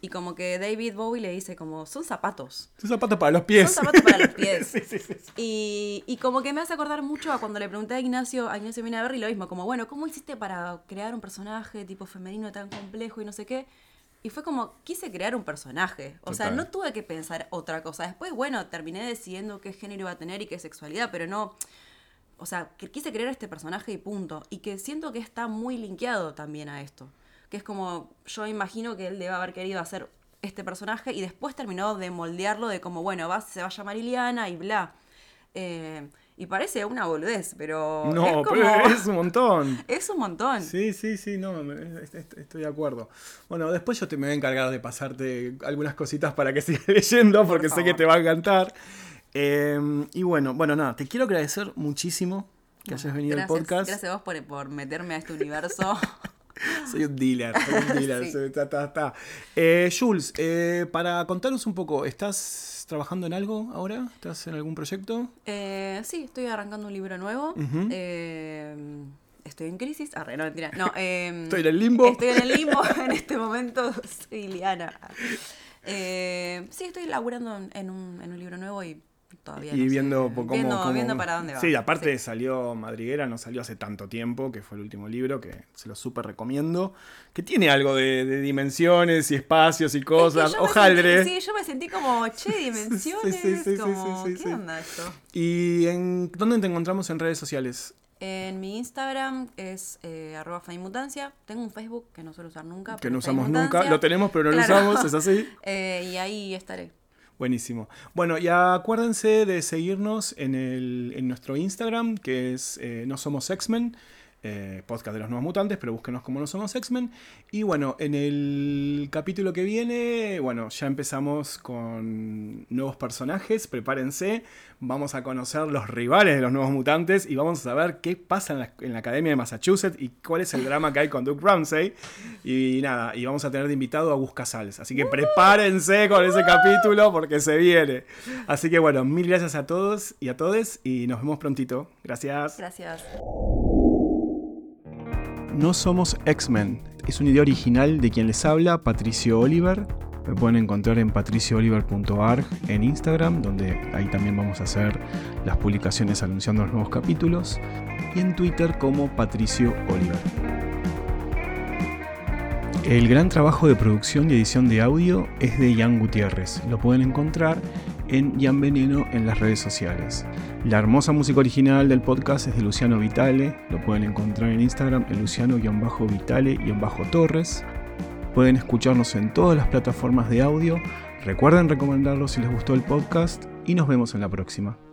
Y como que David Bowie le dice como, son zapatos. Son zapatos para los pies. Son zapatos para los pies. sí, sí, sí. Y, y, como que me hace acordar mucho a cuando le pregunté a Ignacio, a Ignacio Minaberri lo mismo, como, bueno, ¿cómo hiciste para crear un personaje tipo femenino tan complejo y no sé qué? Y fue como, quise crear un personaje. O sea, no tuve que pensar otra cosa. Después, bueno, terminé decidiendo qué género iba a tener y qué sexualidad, pero no o sea, quise crear este personaje y punto. Y que siento que está muy linkeado también a esto. Que es como, yo imagino que él debe haber querido hacer este personaje y después terminó de moldearlo de como, bueno, va, se va a llamar Iliana y bla. Eh, y parece una boludez, pero. No, pero es un montón. Es un montón. Sí, sí, sí, no, estoy de acuerdo. Bueno, después yo te me voy a encargar de pasarte algunas cositas para que sigas leyendo, porque sé que te va a encantar. Em, y bueno, bueno, nada, te quiero agradecer muchísimo que hayas venido al podcast. Gracias a vos por, por meterme a este universo. soy un dealer, soy un dealer. Eh, Jules, eh, para contarnos un poco, ¿estás trabajando en algo ahora? ¿Estás en algún proyecto? Eh, sí, estoy arrancando un libro nuevo. estoy en crisis. Arre, no, mentira. No, estoy en el limbo. Estoy en el limbo en este momento. Soy Liana. sí, estoy laburando en un, en un libro nuevo y y viendo cómo, viendo, para dónde va. Sí, aparte salió Madriguera, no salió hace tanto tiempo, que fue el último libro, que se lo súper recomiendo. Que tiene algo de, dimensiones y espacios y cosas. Ojaldre. Sí, yo me sentí como, che, dimensiones. sí, sí, como, ¿Qué onda esto? ¿Y en dónde te encontramos en redes sociales? En mi Instagram es eh, arroba Mutancia. Tengo un Facebook que no suelo usar nunca. Que no usamos nunca. Lo tenemos, pero no lo usamos, es así. Eh, y ahí estaré. Buenísimo. Bueno, y acuérdense de seguirnos en, el, en nuestro Instagram, que es eh, No Somos X-Men. Eh, podcast de los nuevos mutantes, pero búsquenos como no somos X-Men. Y bueno, en el capítulo que viene, bueno, ya empezamos con nuevos personajes, prepárense, vamos a conocer los rivales de los nuevos mutantes y vamos a saber qué pasa en la, Academia de Massachusetts y cuál es el drama que hay con Duke Ramsey. Y nada, y vamos a tener de invitado a Gus Casals. Así que prepárense con ese capítulo porque se viene. Así que bueno, mil gracias a todos y a todes y nos vemos prontito. Gracias. Gracias. No somos X-Men. Es una idea original de quien les habla, Patricio Oliver. Me pueden encontrar en patriciooliver.org en Instagram, donde ahí también vamos a hacer las publicaciones anunciando los nuevos capítulos. Y en Twitter como Patricio Oliver. El gran trabajo de producción y edición de audio es de Ian Gutiérrez. Lo pueden encontrar en Jan Veneno en las redes sociales. La hermosa música original del podcast es de Luciano Vitale, lo pueden encontrar en Instagram en Luciano-Vitale-Torres. Pueden escucharnos en todas las plataformas de audio. Recuerden recomendarlo si les gustó el podcast y nos vemos en la próxima.